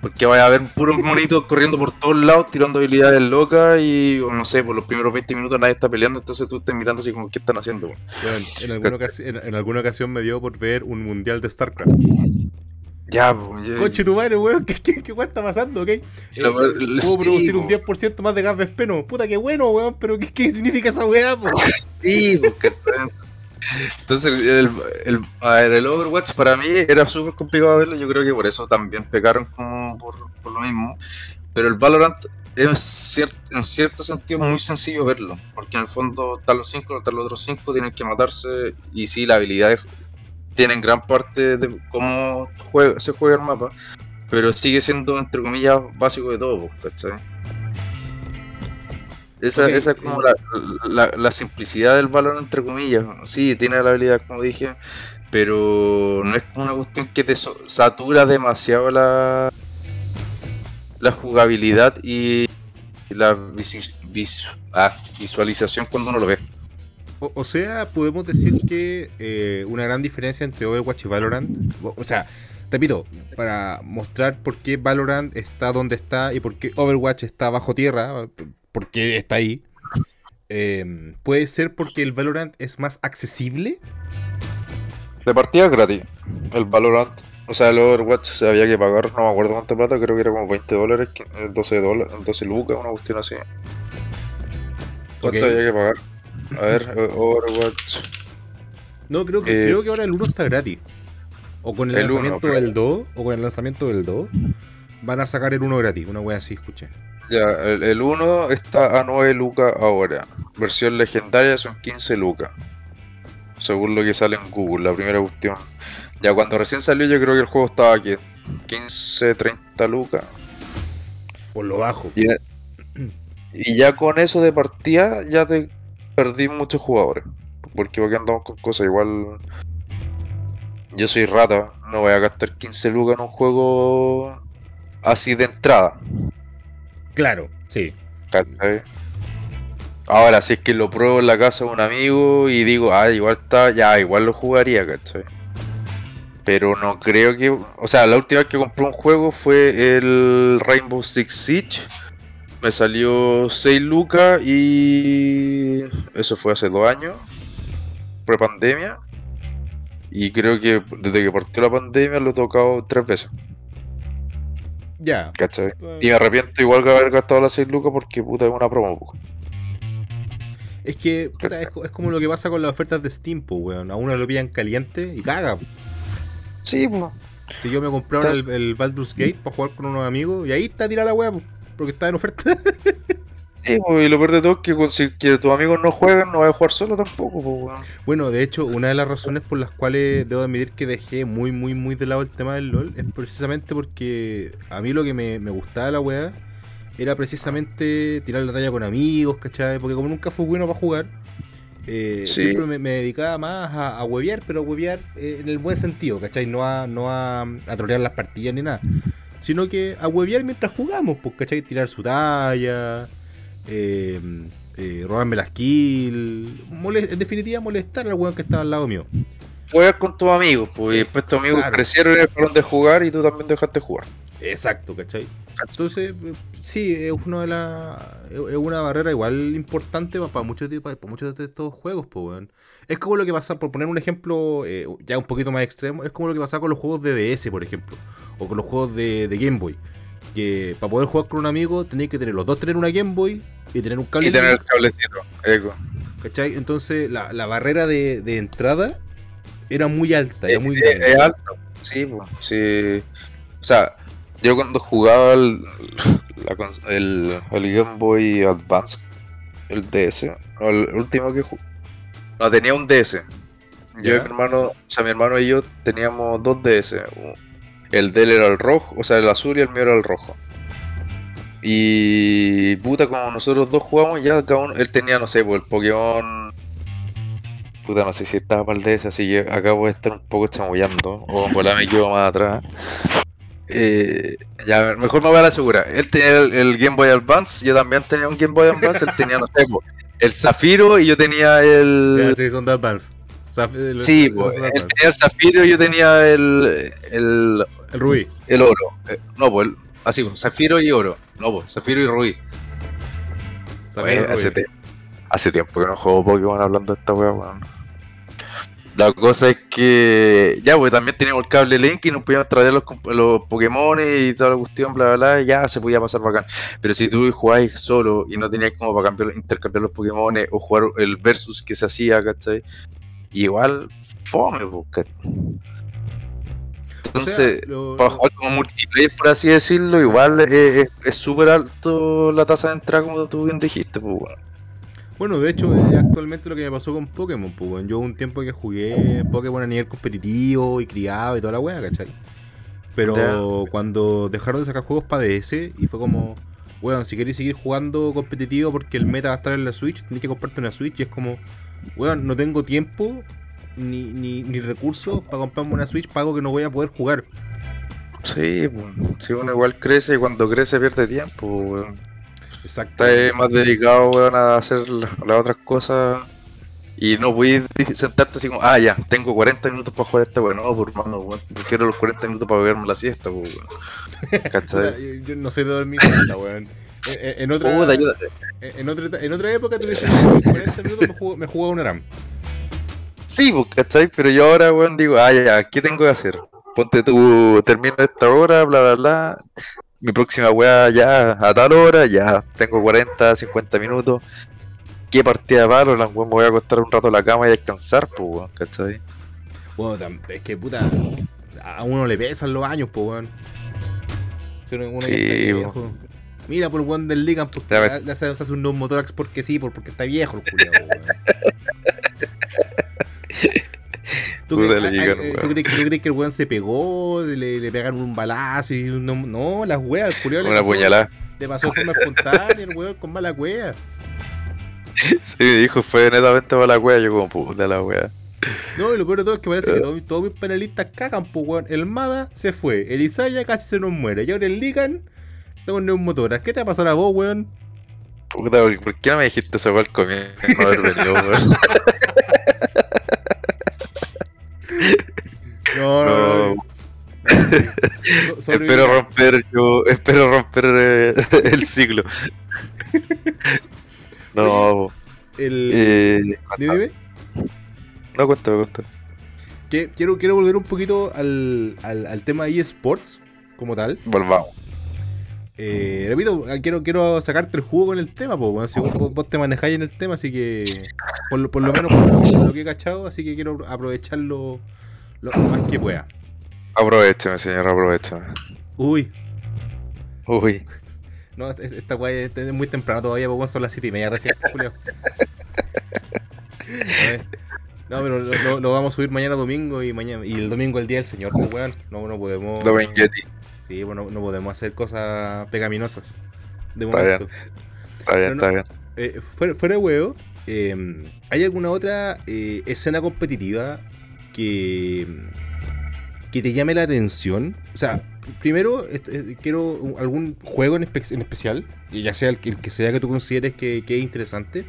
Porque vaya a haber puros monitos corriendo por todos lados, tirando habilidades locas y no sé, por los primeros 20 minutos nadie está peleando, entonces tú estás mirando así como, ¿qué están haciendo? weón?". Weón, en, alguna en- en alguna ocasión me dio por ver un mundial de StarCraft. Ya, pues. Conche tu madre, weón, ¿qué, qué, qué está pasando, ok? Eh, Lo- lo- Puedo sí, producir po. un 10% más de gas vespeno. Puta, qué bueno, weón, pero ¿qué, qué significa esa weá, po? [LAUGHS] Sí, porque entonces el, el, el Overwatch para mí era súper complicado verlo, yo creo que por eso también pecaron como por, lo mismo, pero el Valorant es cier- en cierto sentido muy sencillo verlo, porque en el fondo están los cinco, están los otros cinco, tienen que matarse y sí, las habilidades tienen gran parte de cómo juega, se juega el mapa, pero sigue siendo entre comillas básico de todo, ¿cachai? Esa, esa es como la, la- la simplicidad del valor entre comillas. Sí, tiene la habilidad como dije, pero no es como una cuestión que te satura demasiado la, la jugabilidad y la visi- vis- ah, visualización cuando uno lo ve. O, o sea, podemos decir que eh, una gran diferencia entre Overwatch y Valorant. O sea, repito, para mostrar por qué Valorant está donde está y por qué Overwatch está bajo tierra, por qué está ahí. eh, puede ser porque el Valorant es más accesible. De partida gratis. El Valorant. O sea, el Overwatch se había que pagar, no me acuerdo cuánto plata, creo que era como 20 dólares, que- eh, 12 dólares, 12 lucas, una cuestión así. ¿Cuánto había que pagar? A ver, Overwatch. No, creo que, Eh, creo que ahora el 1 está gratis. O con el, El uno, lanzamiento pero- del 2, o con el lanzamiento del 2, van a sacar el 1 gratis. Una wea así, escuché. Ya, el, el 1 está a 9 lucas ahora. Versión legendaria son 15 lucas. Según lo que sale en Google, la primera cuestión. Ya cuando recién salió yo creo que el juego estaba aquí. 15, 30 lucas. Por lo bajo. Y, y ya con eso de partida ya te perdí muchos jugadores. Porque porque andamos con cosas igual. Yo soy rata, no voy a gastar 15 lucas en un juego así de entrada. Claro, sí. Ahora, si es que lo pruebo en la casa de un amigo y digo, ah, igual está, ya, igual lo jugaría, ¿cachai? Pero no creo que. O sea, la última vez que compré un juego fue el Rainbow Six Siege. Me salió 6 lucas y. Eso fue hace dos años. Pre-pandemia. Y creo que desde que partió la pandemia lo he tocado tres veces, Ya. Y me arrepiento igual de haber gastado las 6 lucas porque puta es una promo. Es que puta, es, co- es como lo que pasa con las ofertas de Steam, pues, weón. A uno lo pillan caliente y caga. Sí, pues. Si yo me compré ahora el, el Baldur's Gate para jugar con unos amigos y ahí está tirada la weá, po, porque está en oferta. [LAUGHS] Sí, y lo peor de todo es que si que tus amigos no juegan, no vas a jugar solo tampoco, pues, bueno, de hecho, una de las razones por las cuales debo admitir que dejé muy, muy, muy de lado el tema del LOL es precisamente porque a mí lo que me, me gustaba de la weá era precisamente tirar la talla con amigos, ¿cachai? Porque como nunca fue bueno para jugar, eh, Sí. siempre me, me dedicaba más a, a huevear, pero a huevear eh, en el buen sentido, ¿cachai? No a, no a, a trolear las partidas ni nada. Sino que a huevear mientras jugamos, pues, ¿cachai? Tirar su talla, eh, eh, robarme las kills, en definitiva molestar al weón que estaba al lado mío. Juegas con tus amigos, pues, y después tus amigos Claro. crecieron y dejaron de jugar y tú también dejaste de jugar. Exacto, ¿cachai? Entonces, eh, sí, es una de las. Es una barrera igual importante para muchos, de- para muchos de estos juegos, pues, weón. Es como lo que pasa, por poner un ejemplo eh, ya un poquito más extremo, es como lo que pasa con los juegos de DS, por ejemplo, o con los juegos de, de Game Boy. Que para poder jugar con un amigo tenéis que tener los dos tener una Game Boy y tener un cable. Y tener el cablecito, eco. ¿cachai? Entonces, la, la barrera de, de entrada era muy alta, era muy Es- grande. es alto. Sí, pues, sí. O sea, yo cuando jugaba el, la el, el Game Boy Advance, el DS, el último que jugué, no tenía un DS. Yo y mi hermano, o sea, mi hermano y yo teníamos dos DS. El de él era el rojo, o sea, el azul y el mío era el rojo. Y puta, como nosotros dos jugamos, ya cada uno, él tenía, no sé, pues el Pokémon. Puta, no sé si estaba para el DS, así que acá voy a estar un poco chamullando. O por la me quedo más atrás. Eh, ya, mejor me voy a la segura. Él tenía el, Game Boy Advance, yo también tenía un Game Boy Advance, él tenía, no sé, pues, el Zafiro y yo tenía el. Sí, son de Advance. Zaf- el- Sí, el- pues, él Advance. tenía el Zafiro y yo tenía el, el, El Rubí. el oro. Eh, no, pues, así, pues, Zafiro y oro. No, pues, Zafiro y Rubí. Zafiro Oye, hace, tiempo que no juego Pokémon hablando de esta wea, weón. La cosa es que, ya, pues también teníamos el cable Link y nos podíamos traer los, los Pokémon y toda la cuestión, bla, bla, bla, y ya se podía pasar bacán. Pero si tú jugabas solo y no tenías como para cambiar, intercambiar los Pokémon o jugar el versus que se hacía, ¿cachai? Igual, fome, ¿cachai? Entonces, lo- para jugar como multiplayer, por así decirlo, igual es súper alto la tasa de entrada, como tú bien dijiste, pues. Bueno, de hecho, es actualmente lo que me pasó con Pokémon, pues, weón. Yo hubo un tiempo que jugué Pokémon a nivel competitivo y criaba y toda la wea, ¿cachai? Pero cuando dejaron de sacar juegos para DS y fue como, weón, si queréis seguir jugando competitivo porque el meta va a estar en la Switch, tenés que comprarte una Switch y es como, weón, no tengo tiempo ni, ni, ni recursos para comprarme una Switch, pago que no voy a poder jugar. Sí, pues, si uno igual crece y cuando crece pierde tiempo, weón. Exacto. Estás más dedicado, weón, a hacer la- las otras cosas y no puedes di- sentarte así como, ah, ya, tengo 40 minutos para jugar esta, weón. No, por weón, prefiero los 40 minutos para beberme la siesta, weón. [LAUGHS] ¿Cachai? Yo, yo no soy de dormir siesta, weón. En, en- otra, ayúdate. en, otra, en otra época tú dices, en 40 minutos me juego, me jugaba una RAM. Sí, pues, ¿cachai? Pero yo ahora, weón, digo, ah, ya, ¿qué tengo que hacer? Ponte tú, termino esta hora, bla, bla, bla. Mi próxima weá ya a tal hora, ya tengo 40, 50 minutos. ¿Qué partida de palo? La weón, me voy a acostar un rato en la cama y descansar, pues, weón, ¿cachai? Bueno, es que puta, a uno le pesan los años, pues, weón. Si uno, uno ya Sí, está po. viejo. Mira por el weón del Ligan, porque ves. le hace, se hace un motorax porque sí, por- porque está viejo el culiao, weón. [LAUGHS] ¿Tú, Puta, crees, le ah, ah, eh. ¿tú crees tú crees que el weón se pegó, le, le pegaron un balazo y no, no las weas, el culiao le Una pasó, puñalada. le pasó de forma espontánea, el weón con mala wea. [LAUGHS] Sí, dijo, fue netamente para la wea. Yo, como puta la wea. No, y lo peor de todo es que parece que todos, todos mis panelistas cagan, pues weón. El Mada se fue, el Isaya casi se nos muere, y ahora el Ligan con neumotoras. ¿Qué te ha pasado a vos, weón? Puta, ¿por qué no me dijiste eso al comienzo? No haber venido, weón. [LAUGHS] No, no. So- [LAUGHS] espero romper yo, espero romper eh, [LAUGHS] el ciclo. No, El... eh, Dime, dime. no cuéntame, cuéntame. Que quiero, quiero volver un poquito al, al, al tema de eSports como tal. Volvamos. Eh, repito, ah, quiero, quiero sacarte el jugo con el tema, pues, bueno, si vos, vos- te manejáis en el tema, así que por lo, por lo menos por lo, que he cachado, así que quiero aprovecharlo lo, lo más que pueda. Aprovechame, señor, aprovechame. Uy, Uy, no, es- esta weá es muy temprano todavía, pues, bueno, son las 7 y media recién, [LAUGHS] Julio. No, pero lo, vamos a subir mañana domingo y mañana y el domingo el día del señor, pues, weón. No, no podemos. Sí, bueno, no podemos hacer cosas pegaminosas. De Está momento. Está bien, no. está bien. Eh, fuera, fuera de huevo, eh, ¿hay alguna otra eh, escena competitiva que, que te llame la atención? O sea, primero eh, quiero algún juego en, espe- en especial, ya sea el, que- el que sea que tú consideres que, que es interesante.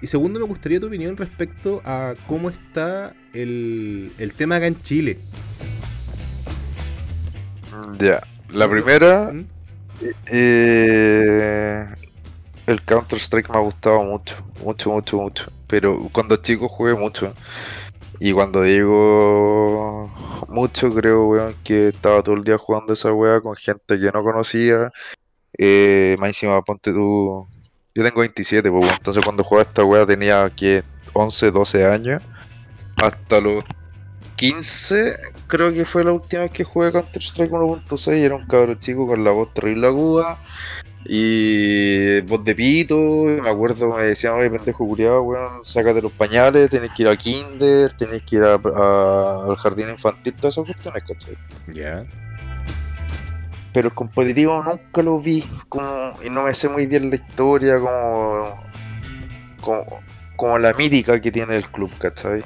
Y segundo, me gustaría tu opinión respecto a cómo está el, el tema acá en Chile. Ya. La primera, ¿Mm? eh, el Counter Strike me ha gustado mucho, mucho, mucho, mucho. Pero cuando chico jugué mucho. Y cuando digo mucho, creo, weón, que estaba todo el día jugando esa weá con gente que no conocía. Eh, más encima, ponte tú. Yo tengo 27, pues, weón, entonces cuando jugaba esta weá tenía que 11, 12 años. Hasta los 15, creo que fue la última vez que jugué Counter Strike 1.6. Era un cabro chico con la voz terrible aguda. Y voz de pito, y me acuerdo, me decían, oye, pendejo culiado, weón, sácate los pañales, tenés que ir a kinder, tenés que ir a- a- al jardín infantil, todas esas cuestiones, ¿cachai? Ya. Pero el competitivo nunca lo vi, como, y no me sé muy bien la historia, como, como, como la mítica que tiene el club, ¿cachai?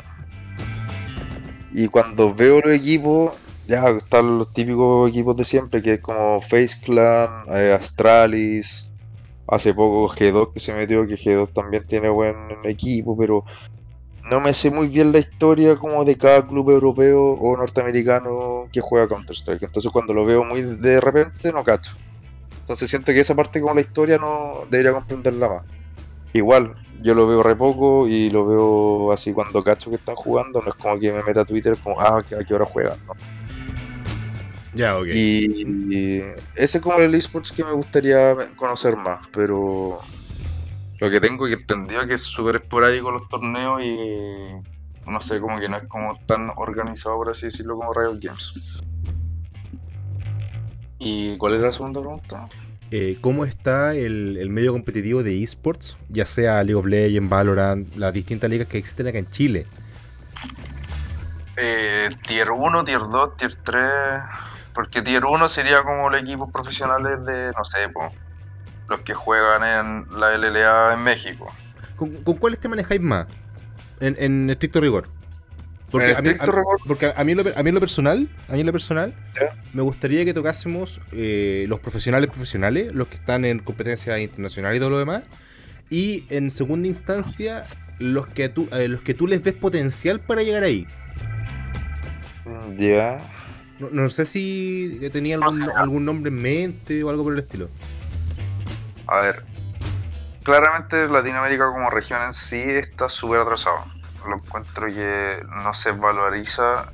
Y cuando veo los equipos, ya están los típicos equipos de siempre, que es como Face Clan, eh, Astralis, hace poco G2 que se metió, que G2 también tiene buen equipo, pero no me sé muy bien la historia como de cada club europeo o norteamericano que juega Counter Strike. Entonces cuando lo veo muy de repente no cacho. Entonces siento que esa parte como la historia no debería comprenderla más. Igual, yo lo veo re poco y lo veo así cuando cacho que están jugando, no es como que me meta a Twitter como, ah, ¿a qué hora juegan? ¿no? Ya, ok. Y, y ese es como el esports que me gustaría conocer más, pero lo que tengo que entendido es que es súper esporádico los torneos y no sé, como que no es como tan organizado, por así decirlo, como Riot Games. ¿Y cuál era la segunda pregunta? Eh, ¿Cómo está el, el medio competitivo de esports? Ya sea League of Legends, Valorant, las distintas ligas que existen acá en Chile. Eh, tier 1, Tier 2, Tier 3. Porque Tier 1 sería como los equipos profesionales de, no sé, po, los que juegan en la LLA en México. ¿Con, con cuáles te manejáis más? En, en estricto rigor. Porque, a mí, a- rigor. porque a mí lo, a mí en lo personal, a mí lo personal, me gustaría que tocásemos eh, los profesionales profesionales, los que están en competencia internacional y todo lo demás, y en segunda instancia los que tú, eh, los que tú les ves potencial para llegar ahí. Ya. No, no sé si tenía algún, algún nombre en mente o algo por el estilo. A ver, claramente Latinoamérica como región en sí está súper atrasado. Lo encuentro que no se valoriza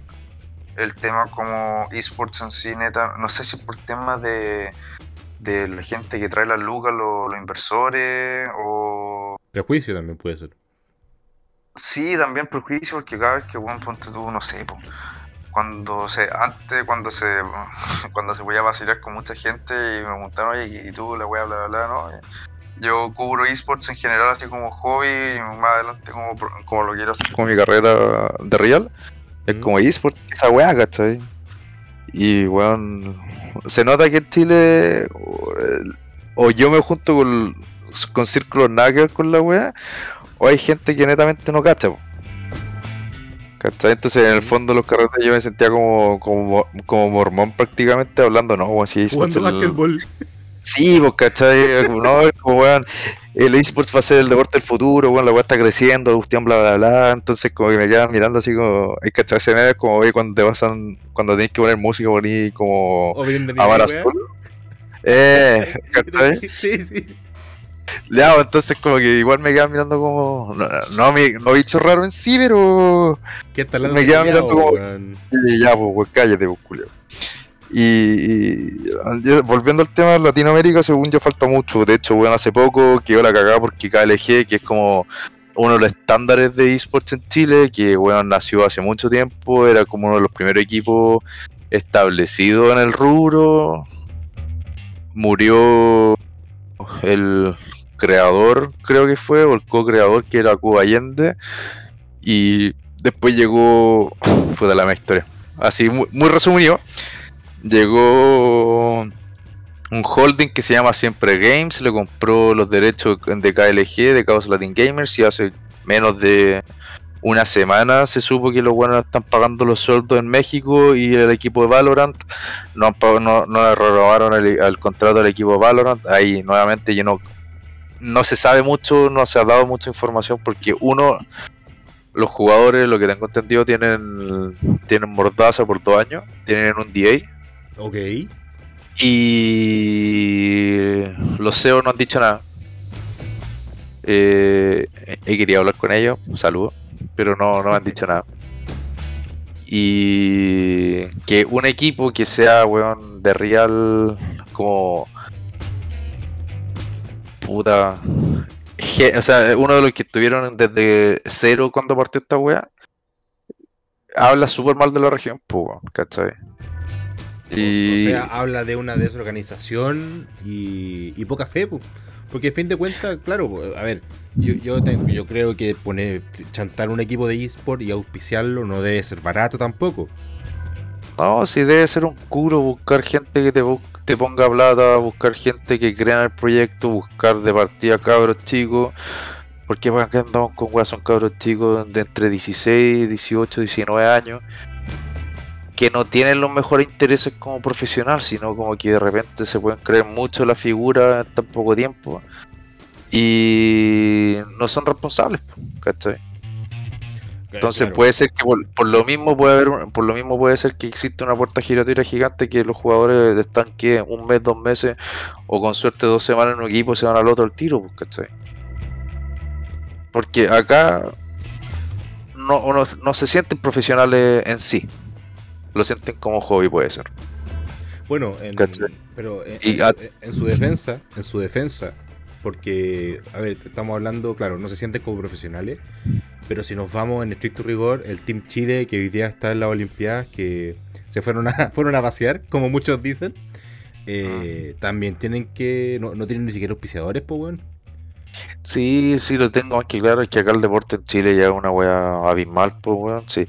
el tema como esports en sí, neta. No sé si por temas de, de la gente que trae las lucas, los, los inversores, o Prejuicio también puede ser. Sí, también prejuicio, porque cada vez que, bueno, ponte tú, no sé, po, cuando se, antes, cuando se, [LAUGHS] cuando se podía vacilar con mucha gente y me preguntaron, oye, y tú, la wea, bla, bla, bla, ¿no? Yo cubro esports en general, así como hobby, y más adelante como, como lo quiero hacer como mi carrera de real, es Mm. como esports, esa wea, ¿cachai? Y, weón, se nota que en Chile, o, o yo me junto con, con círculos nada que ver con la wea, o hay gente que netamente no cacha. po. ¿Cachai? Entonces en el fondo de los carretes yo me sentía como, como, como mormón prácticamente hablando, no, si esports Jugando el- pues, ¿cachai? Como, no, como, weón, el esports va a ser el deporte del futuro, weón, la weá está creciendo, cuestión, bla, bla, bla. Entonces, como que me quedan mirando así como, hay que ese meme como, oye, cuando te pasan, cuando tenés que poner música, poní como O bien Azul. Eh. [LAUGHS] ¿cachai? Sí, sí. Ya, pues, entonces, como que igual me quedan mirando como, no, no, mi- no bicho raro en sí, pero. ¿Qué hablando Me de queda culiao, mirando como- weón? Y ya, pues, cállate, pues, culio. Y, volviendo al tema de Latinoamérica, según yo falta mucho. De hecho, bueno, hace poco quedó la cagada porque KLG, que es como uno de los estándares de esports en Chile, que bueno, nació hace mucho tiempo, era como uno de los primeros equipos establecidos en el rubro. Murió el creador, creo que fue, o el co-creador, que era Cuba Allende. Y después llegó. Fue de la misma historia. Así, muy, muy resumido. Llegó un holding que se llama Siempre Games. Le compró los derechos de KLG, de Chaos Latin Gamers. Y hace menos de una semana se supo que los buenos están pagando los sueldos en México. Y el equipo de Valorant no, no, no le renovaron el, el contrato al equipo de Valorant. Ahí nuevamente yo no. No se sabe mucho, no se ha dado mucha información porque uno, los jugadores, lo que tengo entendido, tienen, tienen mordaza por dos años, tienen un DA Ok. y los CEO no han dicho nada. Eh, he querido hablar con ellos, saludos, pero no, no me han dicho nada. Y que un equipo que sea, weón, de real, como. Puta. O sea, uno de los que estuvieron desde cero cuando partió esta wea, habla súper mal de la región, pues, weón, O sea, habla de una desorganización y, y poca fe, pu. porque a fin de cuentas, claro, a ver, yo, yo, tengo- yo creo que poner, chantar un equipo de eSport y auspiciarlo no debe ser barato tampoco. No, si debe ser un culo buscar gente que te, ponga plata, buscar gente que crea en el proyecto, buscar de partida cabros chicos. Porque que andamos con weas son cabros chicos de entre 16, 18, 19 años que no tienen los mejores intereses como profesional, sino como que de repente se pueden creer mucho la figura en tan poco tiempo y no son responsables, ¿cachai? Entonces Claro. puede ser que por, por lo mismo puede haber por lo mismo puede ser que existe una puerta giratoria gigante que los jugadores están que un mes, dos meses o con suerte dos semanas en un equipo se van al otro al tiro, ¿cachai? Porque acá no, no se sienten profesionales en sí. Lo sienten como hobby, puede ser. Bueno, en- pero en, Y en su, en su defensa, en su defensa, porque, a ver, estamos hablando, claro, no se sienten como profesionales, pero si nos vamos en estricto rigor, el Team Chile, que hoy día está en las Olimpiadas, que se fueron a, [LAUGHS] fueron a pasear, como muchos dicen, eh, también tienen que, no, no tienen ni siquiera auspiciadores, pues, weón. Sí, sí, lo tengo más que claro. Es que acá el deporte en Chile ya es una wea abismal, pues, weón. Sí.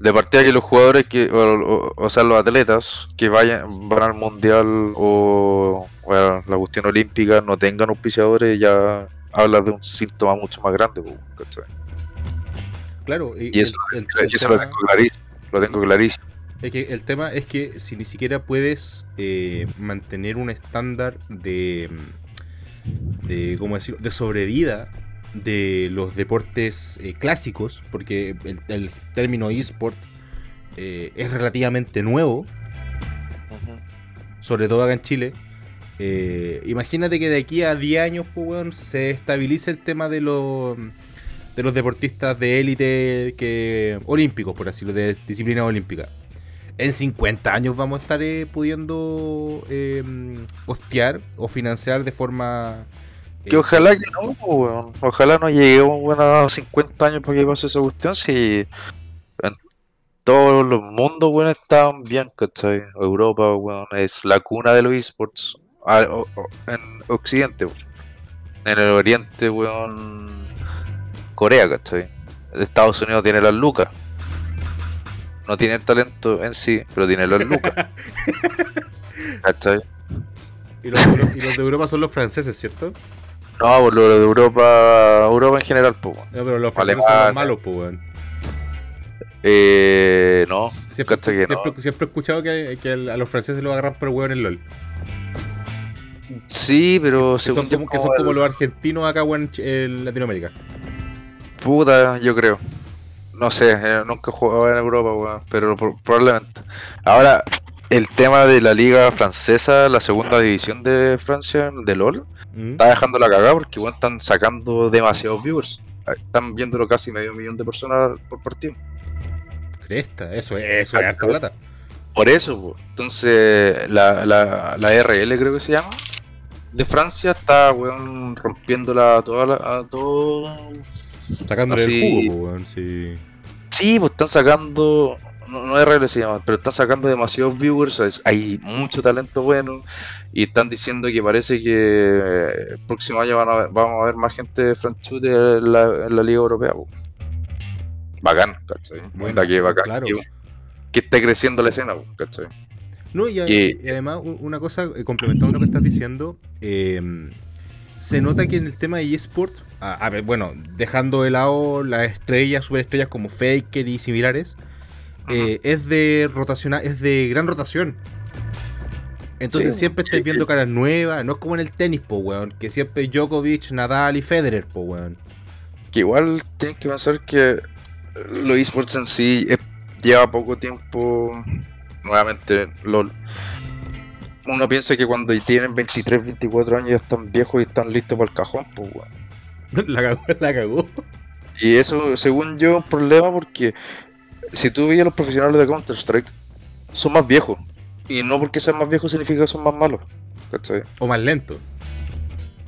De partida que los jugadores, que o, o- o sea, los atletas que vayan van al mundial o, o a la cuestión olímpica no tengan auspiciadores, ya habla de un síntoma mucho más grande, ¿cachai? Claro, y, Y eso- el- el- el Y eso lo tema- tengo clarísimo. Lo tengo clarísimo. Es que el tema es que si ni siquiera puedes eh, mantener un estándar de, de ¿cómo decirlo? de sobrevida de los deportes eh, clásicos, porque el, el término eSport eh, es relativamente nuevo, sobre todo acá en Chile. Eh, imagínate que de aquí a 10 años, pues, se estabilice el tema de los de los deportistas de élite que olímpicos, por así decirlo, de disciplina olímpica. En 50 años vamos a estar pudiendo eh, hostear o financiar de forma eh, Que ojalá que no, weón. Ojalá no lleguemos bueno, a 50 años para que pase esa cuestión. Si en todos los mundos, weón, estaban bien, ¿cachai? Europa, weón, es la cuna de los esports. Ah, en Occidente, weón. En el Oriente, weón, Corea, ¿cachai? Estados Unidos tiene las lucas. No tiene el talento en sí, pero tiene las lucas. [LAUGHS] ¿Cachai? y, los, y los de Europa son los franceses, ¿cierto? No, por lo de Europa, Europa en general, pues. No, pero los franceses son los malos, pues, weón. Eh, no, Siempre, Cacha que siempre, siempre he escuchado que, que a los franceses lo agarran por hueón en LOL. sí, pero que, como, que son como los argentinos acá weón, en en Latinoamérica. Puta, yo creo. No sé, eh, nunca he jugado en Europa, weón, pero pro- probablemente. Ahora, el tema de la liga francesa, la segunda división de Francia, de LOL, ¿Mm? está dejando la cagada porque weón, están sacando demasiados viewers. Están viéndolo casi medio millón de personas por partido. Cresta, eso, es- eso es harta plata. Por eso, po. entonces la, la, la RL creo que se llama, de Francia está, weón, rompiéndola a toda la, a todo Sacándole Así- el jugo, weón, sí. Sí, pues están sacando, no, no se llama, pero están sacando demasiados viewers, es- hay mucho talento bueno y están diciendo que parece que el próximo año van a ver- vamos a ver más gente de franchute en la, en la Liga Europea. po. Bacán, ¿cachai? Bueno, que bacán, claro. que, que esté creciendo la escena, po, ¿cachai? No, y, y además, una cosa, eh, complementando lo que estás diciendo, eh, se nota que en el tema de eSport, a, a ver, bueno, dejando de lado las estrellas, superestrellas como Faker y similares, eh, es de rotacional, es de gran rotación. Entonces Sí, siempre estáis viendo caras nuevas, no es como en el tenis, po, weón, que siempre Djokovic, Nadal y Federer, po, weón. que igual tienen que pensar que los esports en sí eh, lleva poco tiempo, nuevamente LOL. Uno piensa que cuando tienen 23, 24 años ya están viejos y están listos para el cajón, pues weón. [LAUGHS] la cagó, la cagó. Y eso, según yo, es un problema porque si tú veías los profesionales de Counter-Strike, son más viejos. Y no porque sean más viejos significa que son más malos. ¿cachai? O más lento.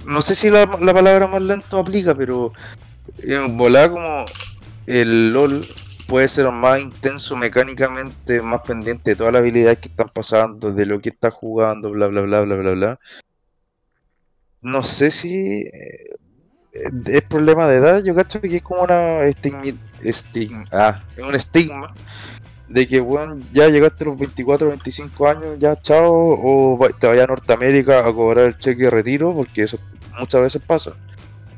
no sé si la, la palabra más lento aplica, pero en volar como el LOL puede ser más intenso mecánicamente, más pendiente de todas las habilidades que están pasando, de lo que está jugando, bla bla bla bla bla bla. No sé si eh, es problema de edad, yo cacho que es como una estigmi- estigma, ah, es un estigma de que bueno, ya llegaste a los 24, 25 años, ya chao, o te vayas a Norteamérica a cobrar el cheque de retiro, porque eso muchas veces pasa.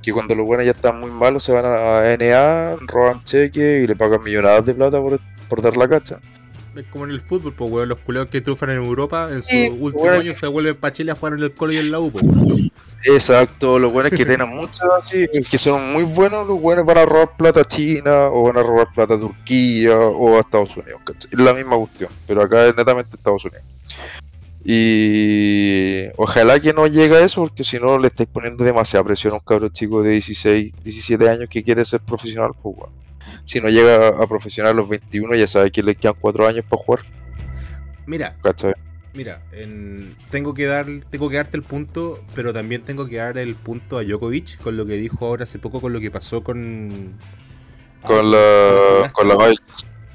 Que cuando los buenos ya están muy malos se van a NA, roban cheque y le pagan millonadas de plata por, por dar la cacha. Es como en el fútbol, pues, weón, los culeos que triunfan en Europa, en su Sí, último weón. año se vuelven para Chile a jugar en el colo y en la U, pues, weón. Exacto, los buenos que tienen muchas así, que son muy buenos, los buenos van a robar plata a China o van a robar plata a Turquía o a Estados Unidos. Es la misma cuestión, pero acá es netamente Estados Unidos. Y ojalá que no llegue a eso, porque si no le estáis poniendo demasiada presión a un cabrón chico de 16, 17 años que quiere ser profesional. Pues, weón. Si no llega a profesional a los 21, ya sabe que le quedan 4 años para jugar. Mira, ¿cachai? mira, en- tengo que dar, tengo que darte el punto, pero también tengo que dar el punto a Djokovic con lo que dijo ahora hace poco, con lo que pasó con Con ah, la. Con la con- Biles.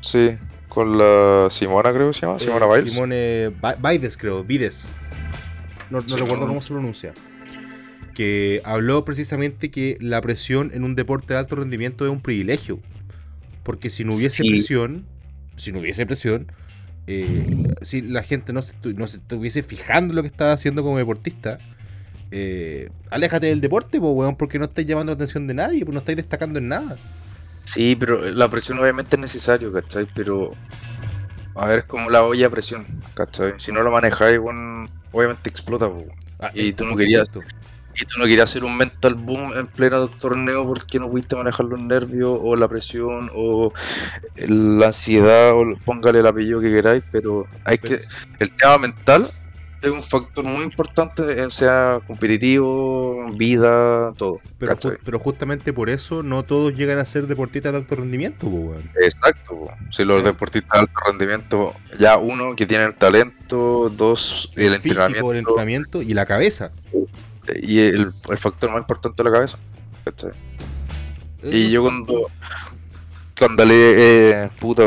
Sí, con la Simona, creo que se llama. Simona eh, Biles. Simone Bides, creo, Bides. No, no Simone. recuerdo cómo se pronuncia. Que habló precisamente que la presión en un deporte de alto rendimiento es un privilegio. Porque si no hubiese Sí. presión, si no hubiese presión, eh, si la gente no se, no se estuviese fijando en lo que estaba haciendo como deportista, eh, aléjate del deporte, pues, weón, porque no estáis llamando la atención de nadie, pues no estáis destacando en nada. Sí, pero la presión obviamente es necesario, ¿cachai? Pero. A ver, es como la olla a presión, ¿cachai? Si no lo manejáis, bueno, obviamente explota, po. Ah, Y tú no querías- supuesto. Y tú no querías hacer un mental boom en pleno torneo porque no pudiste manejar los nervios o la presión o la ansiedad o póngale el apellido que queráis, pero hay que el tema mental es un factor muy importante, en sea competitivo, vida, todo. Pero, pero justamente por eso no todos llegan a ser deportistas de alto rendimiento, pues. Exacto. po. Si los Sí. deportistas de alto rendimiento, ya uno que tiene el talento, dos el, físico, entrenamiento el entrenamiento y la cabeza. Y el, el factor más importante es la cabeza. ¿cachai? Y yo cuando, cuando le eh, puta,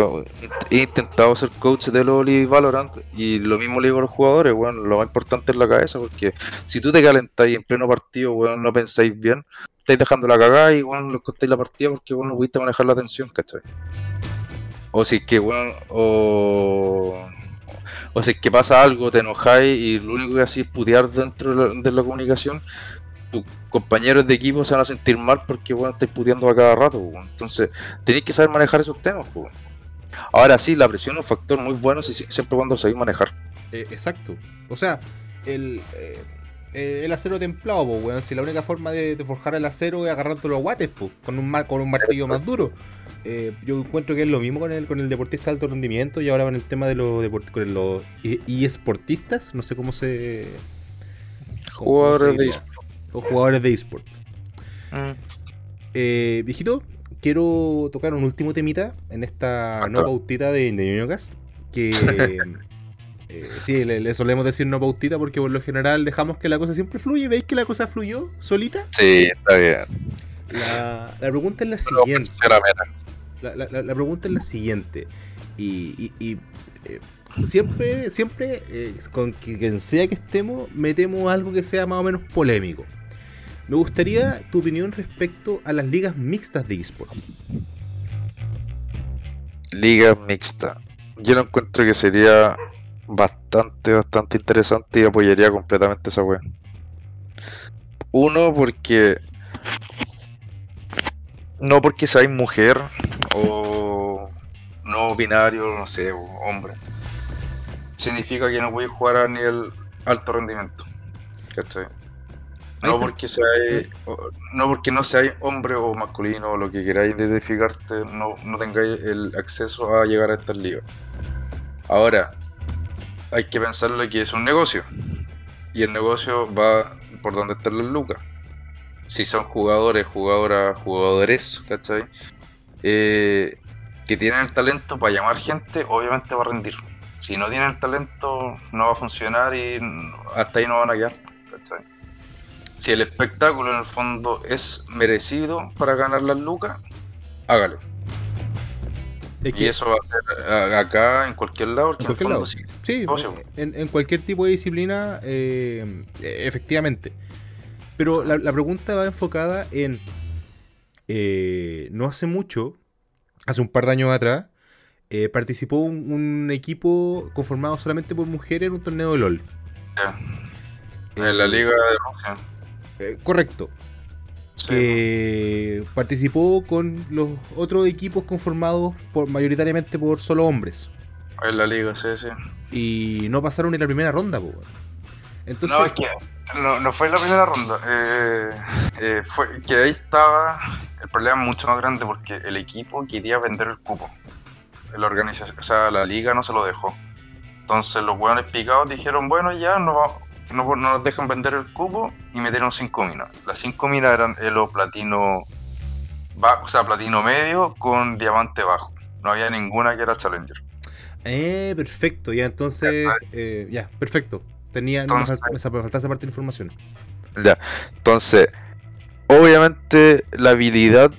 he intentado ser coach de LoL y Valorant y lo mismo le digo a los jugadores, bueno, lo más importante es la cabeza, porque si tú te calentáis en pleno partido, weón, no pensáis bien, estáis dejando la cagada y bueno, les costáis la partida porque bueno, no pudiste manejar la tensión, ¿cachai? O si es que weón, o o si es que pasa algo, te enojáis y lo único que hacéis es putear dentro de la, de la comunicación, tus compañeros de equipo se van a sentir mal porque bueno, estáis puteando a cada rato. Entonces, tenéis que saber manejar esos temas. weón. Ahora sí, la presión es un factor muy bueno si, si- siempre cuando sabéis manejar. Eh, exacto. O sea, el, eh, eh, el acero templado, pues, weón. Si la única forma de, de forjar el acero es agarrándolo a guates, pues, con un, con un martillo más duro. Eh, yo encuentro que es lo mismo con el, con el deportista de alto rendimiento y ahora con el tema de los con los e- eSportistas, no sé cómo se. cómo- cómo se Jugadores de dice, O jugadores de eSport. Eh, viejito, quiero tocar un último temita en esta Acá. no pautita de, de Que [LAUGHS] eh, sí, le, le solemos decir no pautita porque por lo general dejamos que la cosa siempre fluye. ¿Veis que la cosa fluyó solita? Sí, está bien. La, la pregunta es la Pero siguiente. La, la- pregunta es la siguiente. Y, y- eh, siempre, siempre, eh, con quien sea que estemos, metemos algo que sea más o menos polémico. Me gustaría tu opinión respecto a las ligas mixtas de eSport. Liga mixta. Yo lo encuentro que sería bastante, bastante interesante y apoyaría completamente esa wea. Uno, porque. No porque seáis mujer o no binario, no sé, o hombre. Significa que no podéis jugar a nivel alto rendimiento. ¿Cachai? No porque seáis, no porque no seáis hombre o masculino o lo que queráis identificarte, no, no tengáis el acceso a llegar a estas ligas. Ahora, hay que pensarlo que es un negocio. Y el negocio va por donde están las lucas. Si son jugadores, jugadoras, jugadores, ¿cachai? Eh, que tienen el talento para llamar gente, obviamente va a rendir. Si no tienen el talento, no va a funcionar y hasta ahí no van a quedar. ¿cachai? Si el espectáculo en el fondo es merecido para ganar las lucas, hágalo. Es Y eso va a ser a- acá, en cualquier lado, En cualquier lado. sí. En, en cualquier tipo de disciplina, eh, eh, efectivamente. Pero la, la pregunta va enfocada en. eh, no hace mucho, hace un par de años atrás, eh, participó un, un equipo conformado solamente por mujeres en un torneo de LOL. En la liga de Rusia. Eh, correcto. Sí. Que participó con los otros equipos conformados por mayoritariamente por solo hombres. En la liga, sí, sí. Y no pasaron en la primera ronda, weón. Entonces, No, es que no, no fue la primera ronda. eh, eh, fue que ahí estaba el problema mucho más grande porque el equipo quería vender el cupo. La organización, o sea, la liga no se lo dejó. Entonces los hueones picados dijeron, bueno, ya no, no, no nos dejan vender el cubo y metieron cinco minas. Las cinco minas eran elo platino bajo, o sea, platino medio con diamante bajo. No había ninguna que era Challenger. Eh, perfecto, ya entonces, eh, ya, perfecto. Tenía, me Entonces- me faltaba esa parte de información. Ya, entonces, obviamente la habilidad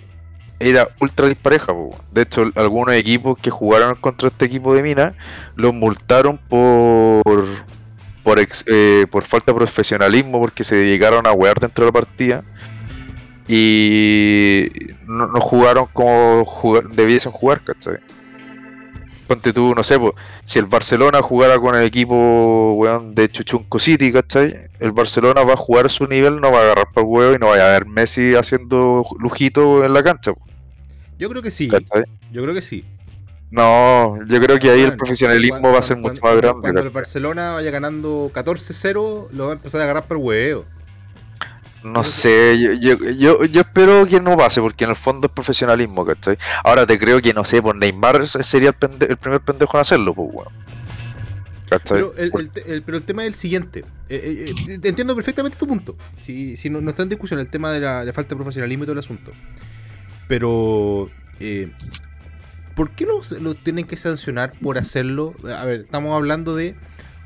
era ultra dispareja. po. De hecho, algunos equipos que jugaron contra este equipo de mina los multaron por por, ex- eh, por falta de profesionalismo porque se dedicaron a wear dentro de la partida y no, no jugaron como debiesen jugar, ¿cachai? Ponte tú, no sé, po, si el Barcelona jugara con el equipo weón, de Chuchunco City, ¿cachai? El Barcelona va a jugar a su nivel, no va a agarrar por huevo y no va a ver Messi haciendo lujito en la cancha, po, Yo creo que sí, ¿cachai? yo creo que sí. No, yo creo que ahí el profesionalismo cuando- va a ser cuando- mucho más grande. Cuando el. Barcelona vaya ganando 14-0, lo va a empezar a agarrar por hueveo. No sé, yo, yo, yo, yo espero que no pase, porque en el fondo es profesionalismo, ¿cachai? Ahora te creo que, no sé, pues Neymar sería el, pende- el primer pendejo en hacerlo, pues, weón. Pero el, el te- el- pero el tema es el siguiente. Eh, eh, eh, entiendo perfectamente tu punto. Si, si no, no está en discusión el tema de la, la falta de profesionalismo y todo el asunto. Pero, eh, ¿por qué lo, lo tienen que sancionar por hacerlo? A ver, estamos hablando de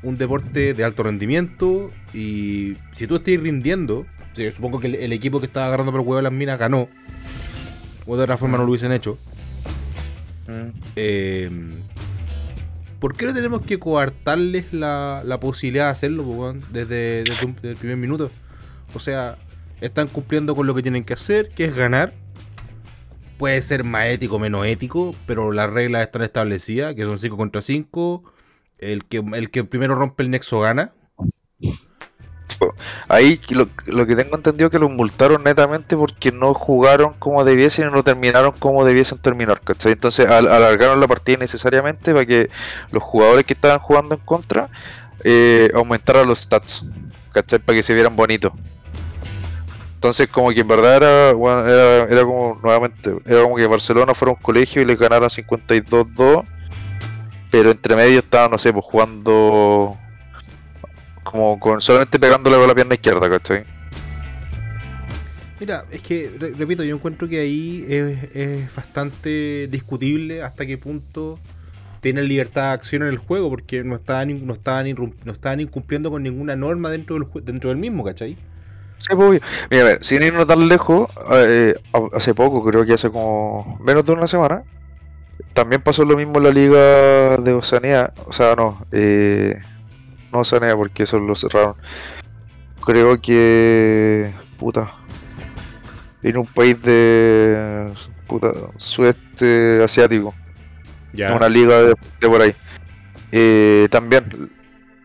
un deporte de alto rendimiento y si tú estás rindiendo, sí, supongo que el, el equipo que estaba agarrando por el huevo a las minas ganó, o de otra forma no lo hubiesen hecho. Mm. Eh, ¿Por qué no tenemos que coartarles la, la posibilidad de hacerlo weón? desde, desde, un- desde el primer minuto? O sea, están cumpliendo con lo que tienen que hacer, que es ganar. Puede ser más ético, menos ético, pero las reglas están establecidas, que son 5 contra 5. El que, el que primero rompe el nexo gana. Ahí lo, lo que tengo entendido es que los multaron netamente porque no jugaron como debiesen y no terminaron como debiesen terminar, ¿cachai? Entonces al- alargaron la partida necesariamente para que los jugadores que estaban jugando en contra eh, aumentaran los stats, ¿cachai? Para que se vieran bonitos. Entonces como que en verdad era, era como nuevamente, era como que Barcelona fuera un colegio y les ganaron 52-2, pero entre medio estaban, no sé, pues jugando como con solamente pegándole con la pierna izquierda, ¿cachai? Mira, es que, re- repito, yo encuentro que ahí es, es bastante discutible hasta qué punto tienen libertad de acción en el juego, porque no estaban, no estaban, no estaban incumpliendo con ninguna norma dentro del, dentro del mismo, ¿cachai? Sí, pues, obvio. Mira, a ver, sin irnos tan lejos, eh, hace poco, creo que hace como menos de una semana, también pasó lo mismo en la liga de Oceanía, o sea, no, eh, no Oceanía porque eso lo cerraron. Creo que, puta, en un país de, puta, sudeste asiático. Ya. una liga de, de por ahí. Eh, también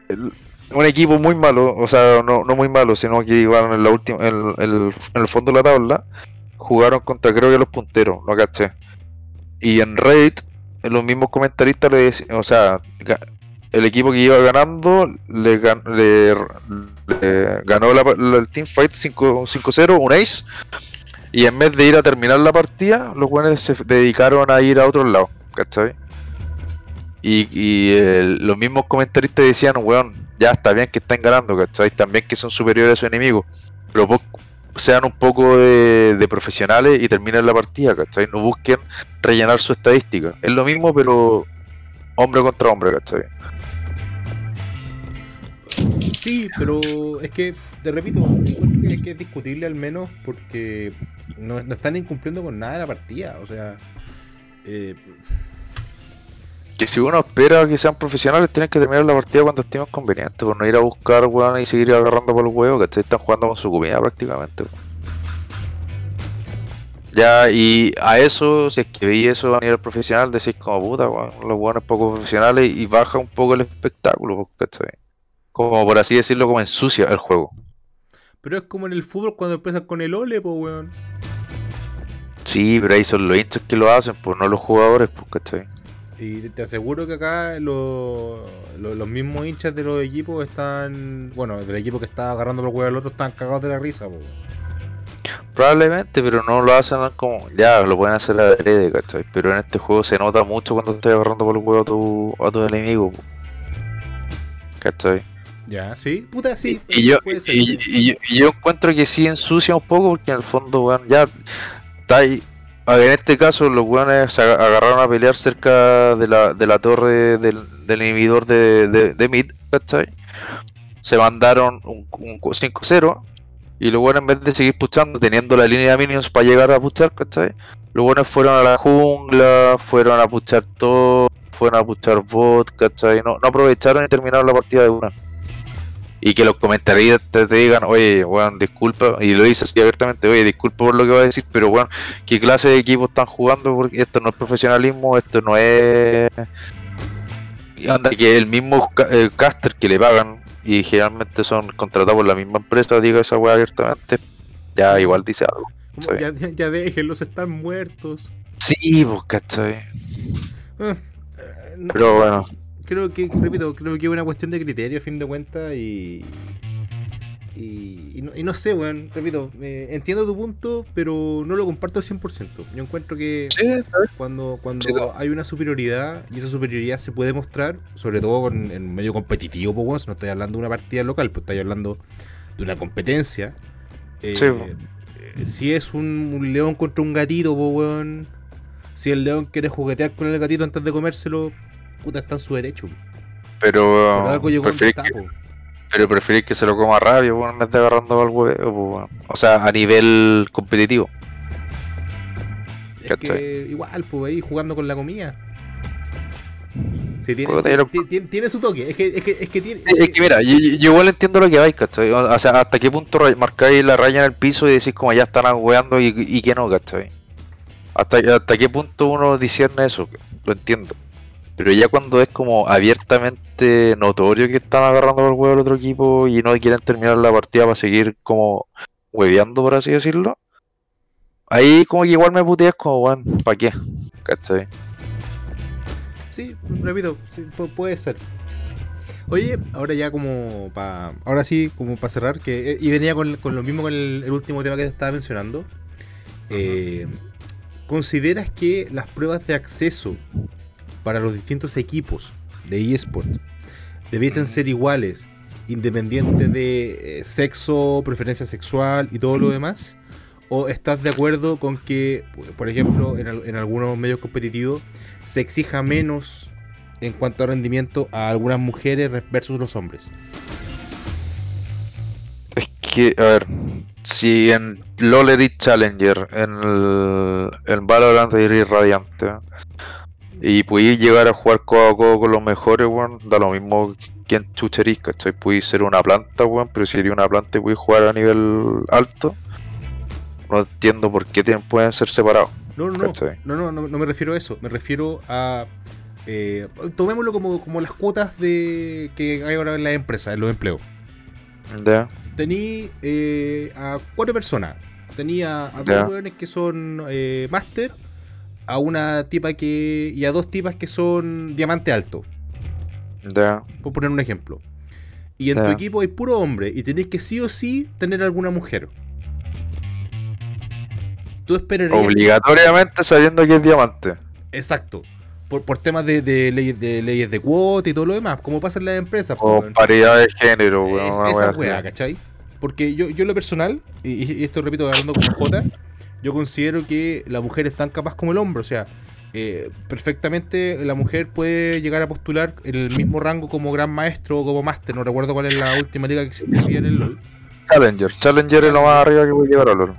el- un equipo muy malo, o sea, no, no muy malo, sino que iban en la última, en, el- en el fondo de la tabla, jugaron contra creo que los punteros, no caché. Y en Raid, los mismos comentaristas le decían, o sea, el equipo que iba ganando le, gan- le- ganó la, la- el teamfight 5 5-0, un ace. Y en vez de ir a terminar la partida, los buenos se dedicaron a ir a otro lado, ¿cachai? Y, y los mismos comentaristas decían, weón, ya está bien que están ganando, ¿cachai? También que son superiores a su enemigo. Pero sean un poco de, de profesionales y terminen la partida, ¿cachai? No busquen rellenar su estadística. Es lo mismo, pero hombre contra hombre, ¿cachai? Sí, pero es que, te repito, encuentro que, que es discutible al menos porque no, están incumpliendo con nada de la partida. O sea, eh, Que si uno espera que sean profesionales, tienen que terminar la partida cuando estimen conveniente, por no ir a buscar, weón, y seguir agarrando por el huevo, ¿cachai? Están jugando con su comida prácticamente. Ya, y a eso, si es que veis eso a nivel profesional, decís como puta, los buenos poco profesionales y baja un poco el espectáculo, ¿cachai? Como por así decirlo, como ensucia el juego. pero es como en el fútbol cuando empiezan con el ole, pues, weón. Sí, pero ahí son los hinchas que lo hacen, pues no los jugadores, pues, ¿cachai? Y te aseguro que acá lo- lo- los mismos hinchas de los equipos están. Bueno, del equipo que está agarrando los huevos al otro están cagados de la risa, po. Probablemente, pero no lo hacen como. Ya, lo pueden hacer a adrede, ¿cachai? Pero en este juego se nota mucho cuando estás agarrando por el huevo a tu, a tu enemigo. po. ¿Cachai? Ya, sí, puta, sí. Y yo, y, y- y yo encuentro que sí ensucia un poco porque en el fondo, weón, ya está ahí. A ver, en este caso, los weones se aga- agarraron a pelear cerca de la, de la torre del, del inhibidor de, de, de Mid, ¿cachai? Se mandaron un, un 5-0 y los weones en vez de seguir puchando, teniendo la línea de minions para llegar a puchar, ¿cachai? Los weones fueron a la jungla, fueron a puchar todo, fueron a puchar bot, ¿cachai? No, no aprovecharon y terminaron la partida de una y que los comentaristas te digan, oye, weón, disculpa, y lo dices así abiertamente, oye, disculpa por lo que va a decir, pero weón, ¿qué clase de equipo están jugando? Porque esto no es profesionalismo, esto no es... Y anda, que el mismo eh, caster que le pagan, y generalmente son contratados por la misma empresa, diga esa weá abiertamente, ya igual dice algo. Ya, ya- ya déjenlos, están muertos. Sí, pues, ¿cachai? Ah, eh, no- Pero bueno, creo que, repito, creo que es una cuestión de criterio a fin de cuentas y. Y, y no, y no sé, weón, repito, eh, entiendo tu punto, pero no lo comparto al 100%. Yo encuentro que sí, cuando, cuando Sí, hay una superioridad y esa superioridad se puede mostrar, sobre todo con- en medio competitivo, pues, weón, si no estoy hablando de una partida local, pues estoy hablando de una competencia. Eh, Sí, eh, si es un, un león contra un gatito, pues, weón, si el león quiere juguetear con el gatito antes de comérselo, puta, está en su derecho. pero, Por algo llegó donde preferís está, que, pero preferís que se lo coma weón, en vez de agarrando al huevo, pues. O sea, a nivel competitivo. Es ¿Cachai? que igual, pues ahí jugando con la comida. Sí, tiene, tiene su toque. Es que, es que, es que tiene. Es que mira, yo, yo igual entiendo lo que vais, ¿cachai? O sea, hasta qué punto marcáis la raya en el piso y decís como ya están weando y, y que no, ¿cachai? Hasta, hasta qué punto uno discierne eso, lo entiendo. Pero ya cuando es como abiertamente notorio que están agarrando por el huevo al otro equipo y no quieren terminar la partida para seguir como hueveando, por así decirlo. Ahí como que igual me puteas como, weón, ¿para qué? ¿Cachai? Sí, repito, sí, pu- puede ser. Oye, ahora ya como para. Ahora sí, como para cerrar, que eh, y venía con, con lo mismo con el, el último tema que te estaba mencionando. Eh, ¿Consideras que las pruebas de acceso para los distintos equipos de eSport debiesen ser iguales, independiente de eh, sexo, preferencia sexual y todo lo demás? ¿O estás de acuerdo con que, por ejemplo, en, al- en algunos medios competitivos se exija menos en cuanto a rendimiento a algunas mujeres versus los hombres? Es que, a ver, si en LoL Challenger, en el en Valorant eres Radiante, y pudiste llegar a jugar codo a codo con los mejores, weón, da lo mismo quién chucherís, ¿cachai? Ser una planta, weón, pero si eres una planta y pudiste jugar a nivel alto, no entiendo por qué pueden ser separados. No, no, no, no, no, no, me refiero a eso, me refiero a... eh, tomémoslo como, como las cuotas de que hay ahora en las empresas, en los empleos. ¿Ya? Tení eh, a cuatro personas. Tenía a dos weones que son eh, máster, a una tipa que. y a dos tipas que son diamante alto. ¿Ya? Por poner un ejemplo. Y en tu equipo hay puro hombre y tenés que sí o sí tener alguna mujer. Tú esperarías. Obligatoriamente sabiendo que es diamante. Exacto. Por, por temas de, de leyes de leyes de cuota y todo lo demás, como pasa en las empresas. O pues, paridad de género, weón. Es- esa weá, ¿cachai? Porque yo, yo en lo personal, y, y esto repito hablando como J, yo considero que la mujer es tan capaz como el hombre. O sea, eh, perfectamente la mujer puede llegar a postular en el mismo rango como gran maestro o como máster. No recuerdo cuál es la última liga que existía en el LOL. Challenger. Challenger es lo más arriba que voy a llevar a LoL.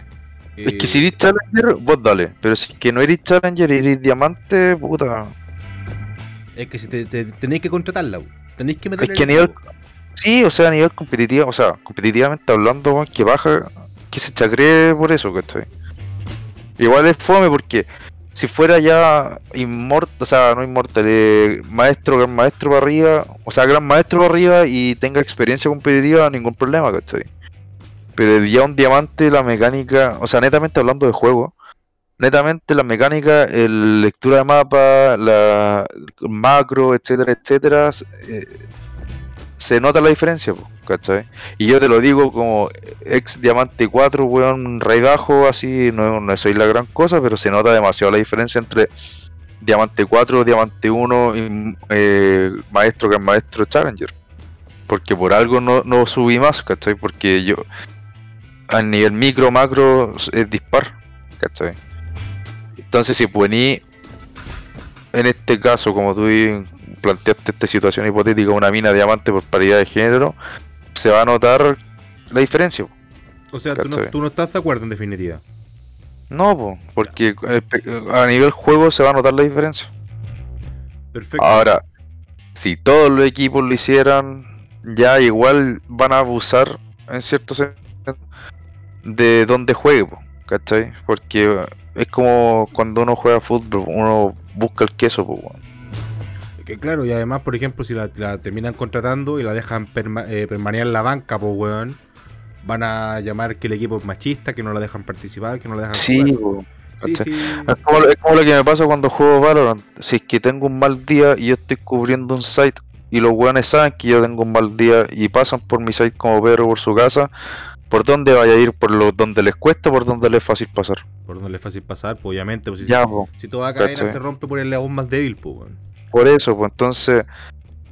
Es Eh, que si eres Challenger, vos dale. Pero si es que no eres Challenger y eres diamante, puta. Es que si te, te- tenéis que contratarla, tenéis que meterle Es que a el nivel. juego. Sí, o sea, a nivel competitivo, o sea, competitivamente hablando, que baja, que se chacree por eso, ¿cachai? Igual es fome porque si fuera ya inmortal, o sea, no inmortal, eh, maestro, gran maestro para arriba, o sea, gran maestro para arriba y tenga experiencia competitiva, ningún problema, ¿cachai? Pero ya un diamante, la mecánica, o sea, netamente hablando de juego, netamente la mecánica, el lectura de mapa, la macro, etcétera, etcétera, eh, se nota la diferencia. Y yo te lo digo como ex Diamante 4, weón, rey bajo, así, no, no soy la gran cosa, pero se nota demasiado la diferencia entre Diamante 4, Diamante 1 y eh, Maestro, Gran Maestro, Challenger. Porque por algo no, no subí más, ¿cachai? Porque yo, a nivel micro, macro, es dispar, ¿cachai? Entonces, si poní, en este caso, como tú planteaste esta situación hipotética, una mina de diamante por paridad de género, se va a notar la diferencia. O sea, tú no, tú no, estás de acuerdo en definitiva. No, porque eh, a nivel juego se va a notar la diferencia. Perfecto. Ahora, si todos los equipos lo hicieran, ya igual van a abusar en cierto sentido de donde juegue, ¿cachai? Porque es como cuando uno juega fútbol, uno busca el queso, pues, Que claro, y además, por ejemplo, si la, terminan contratando y la dejan eh, permanecer en la banca, pues, weón, van a llamar que el equipo es machista, que no la dejan participar, que no la dejan sí, jugar. Sí, sí. Es, como, lo que me pasa cuando juego Valorant. Si es que tengo un mal día y yo estoy cubriendo un site y los weones saben que yo tengo un mal día y pasan por mi site como Pedro por su casa, ¿por dónde vaya a ir? ¿Por lo, donde les cuesta o por donde les es fácil pasar? Por donde les es fácil pasar, pues obviamente. Pues, si, ya, si toda cadena se rompe por el león más débil, pues. Por eso, pues entonces,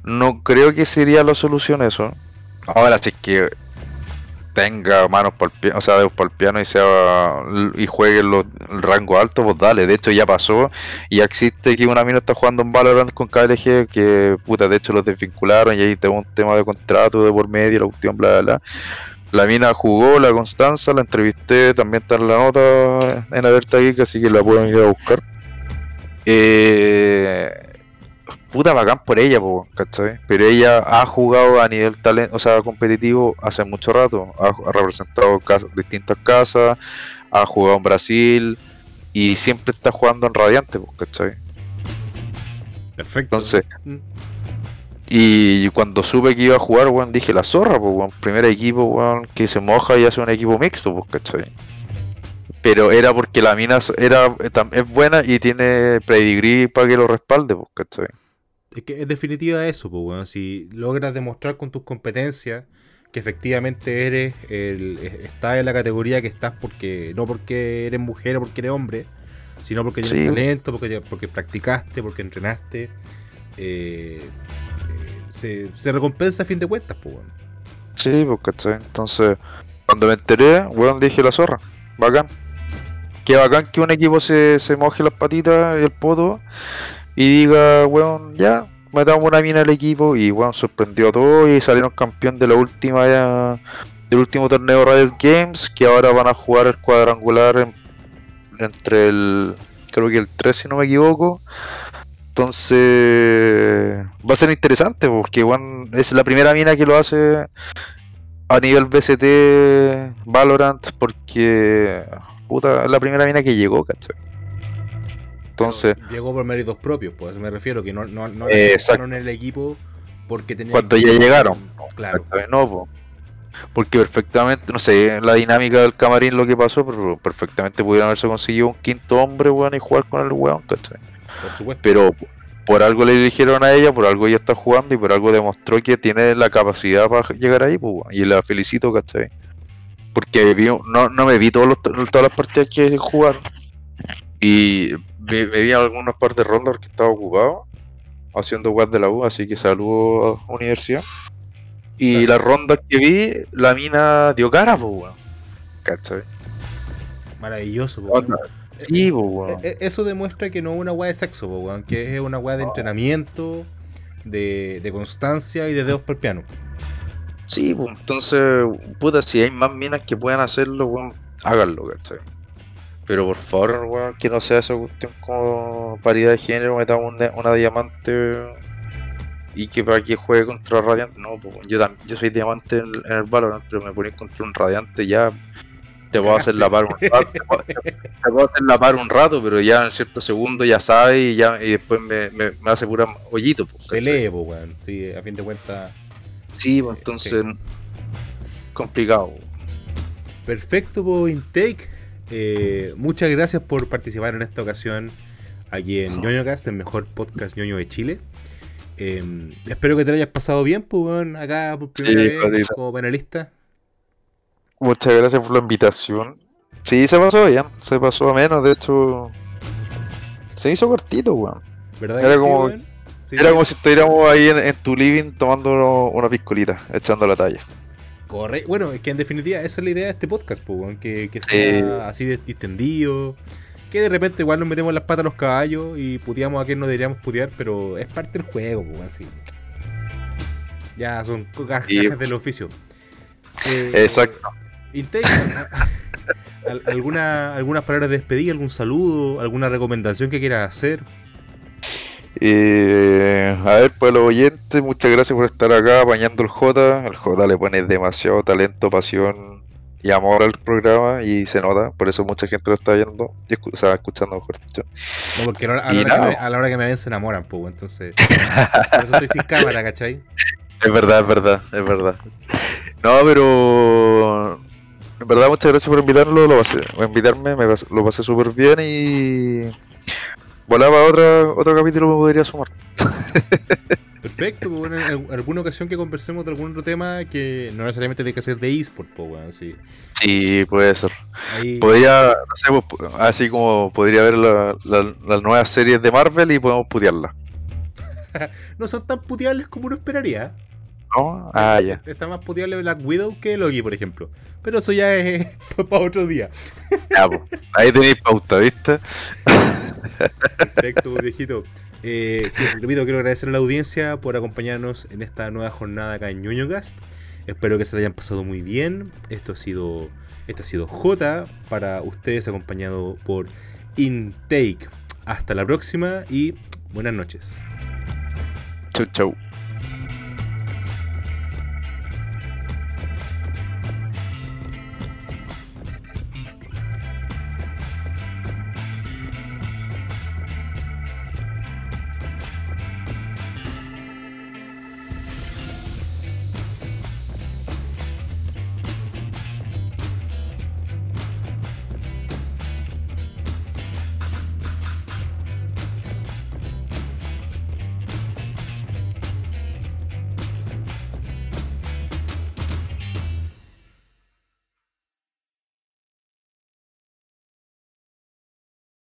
no creo que sería la solución eso. Ahora, si es que tenga manos para el piano, o sea, dedos para el piano y sea y juegue el rango alto, pues dale. De hecho ya pasó y ya existe que una mina está jugando en Valorant con KLG que puta, de hecho los desvincularon y ahí tengo un tema de contrato de por medio, la cuestión, bla bla bla. La mina jugó, la Constanza, la entrevisté, también está en la nota en Alerta Geek, así que la pueden ir a buscar. Eh, puta bacán por ella, po, ¿cachai? Pero ella ha jugado a nivel talento, o sea, competitivo hace mucho rato. Ha, representado distintas casas, ha jugado en Brasil y siempre está jugando en Radiante, po, ¿cachai? Perfecto. Entonces, y cuando supe que iba a jugar, weón, dije la zorra, pues, primer equipo, weón, que se moja y hace un equipo mixto, pues, ¿cachai? Pero era porque la mina era, es buena y tiene pedigree para que lo respalde, pues, ¿cachai? Es que es definitiva eso, pues, bueno, si logras demostrar con tus competencias que efectivamente eres el, estás en la categoría que estás porque no porque eres mujer o porque eres hombre, sino porque tienes talento, porque, porque practicaste, porque entrenaste, eh, eh, se, recompensa a fin de cuentas, pues, bueno. Sí, pues, ¿cachai? Entonces, cuando me enteré, weón, dije la zorra, bacán. Qué bacán que un equipo se, se moje las patitas y el poto y diga, weón, ya, matamos una mina al equipo y weón sorprendió a todos y salieron campeón de la última del último torneo Riot Games que ahora van a jugar el cuadrangular entre el creo que el 3 si no me equivoco entonces va a ser interesante porque weón, es la primera mina que lo hace a nivel BCT Valorant porque puta es la primera mina que llegó ¿cachai? Entonces. llegó por méritos propios, pues me refiero, que no, no, no en el equipo porque tenían. Cuando ya llegaron. Claro. No, porque perfectamente, no sé, la dinámica del camarín lo que pasó, pero perfectamente pudieron haberse conseguido un quinto hombre, weón, y jugar con el weón, ¿cachai? Por supuesto. Pero por algo le dijeron a ella, por algo ella está jugando y por algo demostró que tiene la capacidad para llegar ahí, pues, y la felicito, ¿cachai? Porque no, no me vi todos todas las partidas que jugaron. Y me, vi algunos par de rondas que estaba ocupado haciendo web de la U, así que saludo a universidad. Y las rondas que vi, la mina dio cara, pues, weón. ¿Cachai? Maravilloso, pues, Sí, pues, Eso demuestra que no es una weá de sexo, pues, weón, que es una weá de entrenamiento, de, de constancia y de dedos para el piano. Sí, pues, entonces, puta, si hay más minas que puedan hacerlo, weón, háganlo, ¿cachai? Pero por favor, weón, que no sea esa cuestión como paridad de género, metamos una, una diamante y que para que juegue contra Radiante. No, pues, yo, yo soy diamante en, el Valorant, pero me pones contra un Radiante ya. Te puedo hacer la par un rato, te puedo, hacer la par un rato, pero ya en cierto segundo ya sabes y ya y después me, me, hace pura hoyito. Pues, Pelee, pues, weón. Sí, a fin de cuentas. Sí, pues entonces. Complicado. Perfecto, pues, intake. Eh, muchas gracias por participar en esta ocasión aquí en ñoñocast, el mejor podcast ñoño de Chile. Em, espero que te lo hayas pasado bien, pues, acá por primera vez como panelista. Muchas gracias por la invitación. Sí, se pasó bien, se pasó a menos, de hecho. Se hizo cortito, weón. ¿Verdad Era como. Sí, Era sí. como si estuviéramos ahí en, en tu living tomando una piscolita, echando la talla. Corre. Bueno, es que en definitiva esa es la idea de este podcast, pues, que, que sea Sí. así de distendido. Que de repente igual nos metemos las patas a los caballos y puteamos a quien no deberíamos putear, pero es parte del juego, pues, así. Ya son Sí. gajas del oficio. Eh, Exacto. Intake, [LAUGHS] al- alguna, ¿Algunas palabras de despedida, algún saludo, alguna recomendación que quieras hacer? Eh, a ver, pues los oyentes, muchas gracias por estar acá apañando el J. El J le pone demasiado talento, pasión y amor al programa y se nota, por eso mucha gente lo está viendo, y escu- o sea, escuchando mejor dicho. No, porque a la, Y hora, que nada. me, a la hora que me ven se enamoran, pues, entonces. Por eso estoy sin [LAUGHS] cámara, ¿cachai? Es verdad, es verdad, es verdad. No, pero en verdad muchas gracias por invitarlo, lo pasé, invitarme, me lo pasé súper bien y volaba otra, otro capítulo me podría sumar. [LAUGHS] Perfecto, pues bueno, en al- alguna ocasión que conversemos de algún otro tema que no necesariamente tiene que ser de eSport, pues weón, sí. Sí, puede ser. Ahí, Podría, no sé, pues, pu- así como podría ver la- la- las nuevas series de Marvel y podemos putearlas. [LAUGHS] no son tan puteables como uno esperaría. ¿No? Ah, ya. Está más puteable Black Widow que Loki, por ejemplo. Pero eso ya es [LAUGHS] para otro día. Ya, pues. Ahí tenéis pauta, ¿viste? Perfecto, viejito. Eh, repito, quiero agradecer a la audiencia por acompañarnos en esta nueva jornada acá en ñoñocast. Espero que se la hayan pasado muy bien. Esto ha sido, este ha sido J para ustedes, acompañado por Intake. Hasta la próxima y buenas noches. Chau, chau.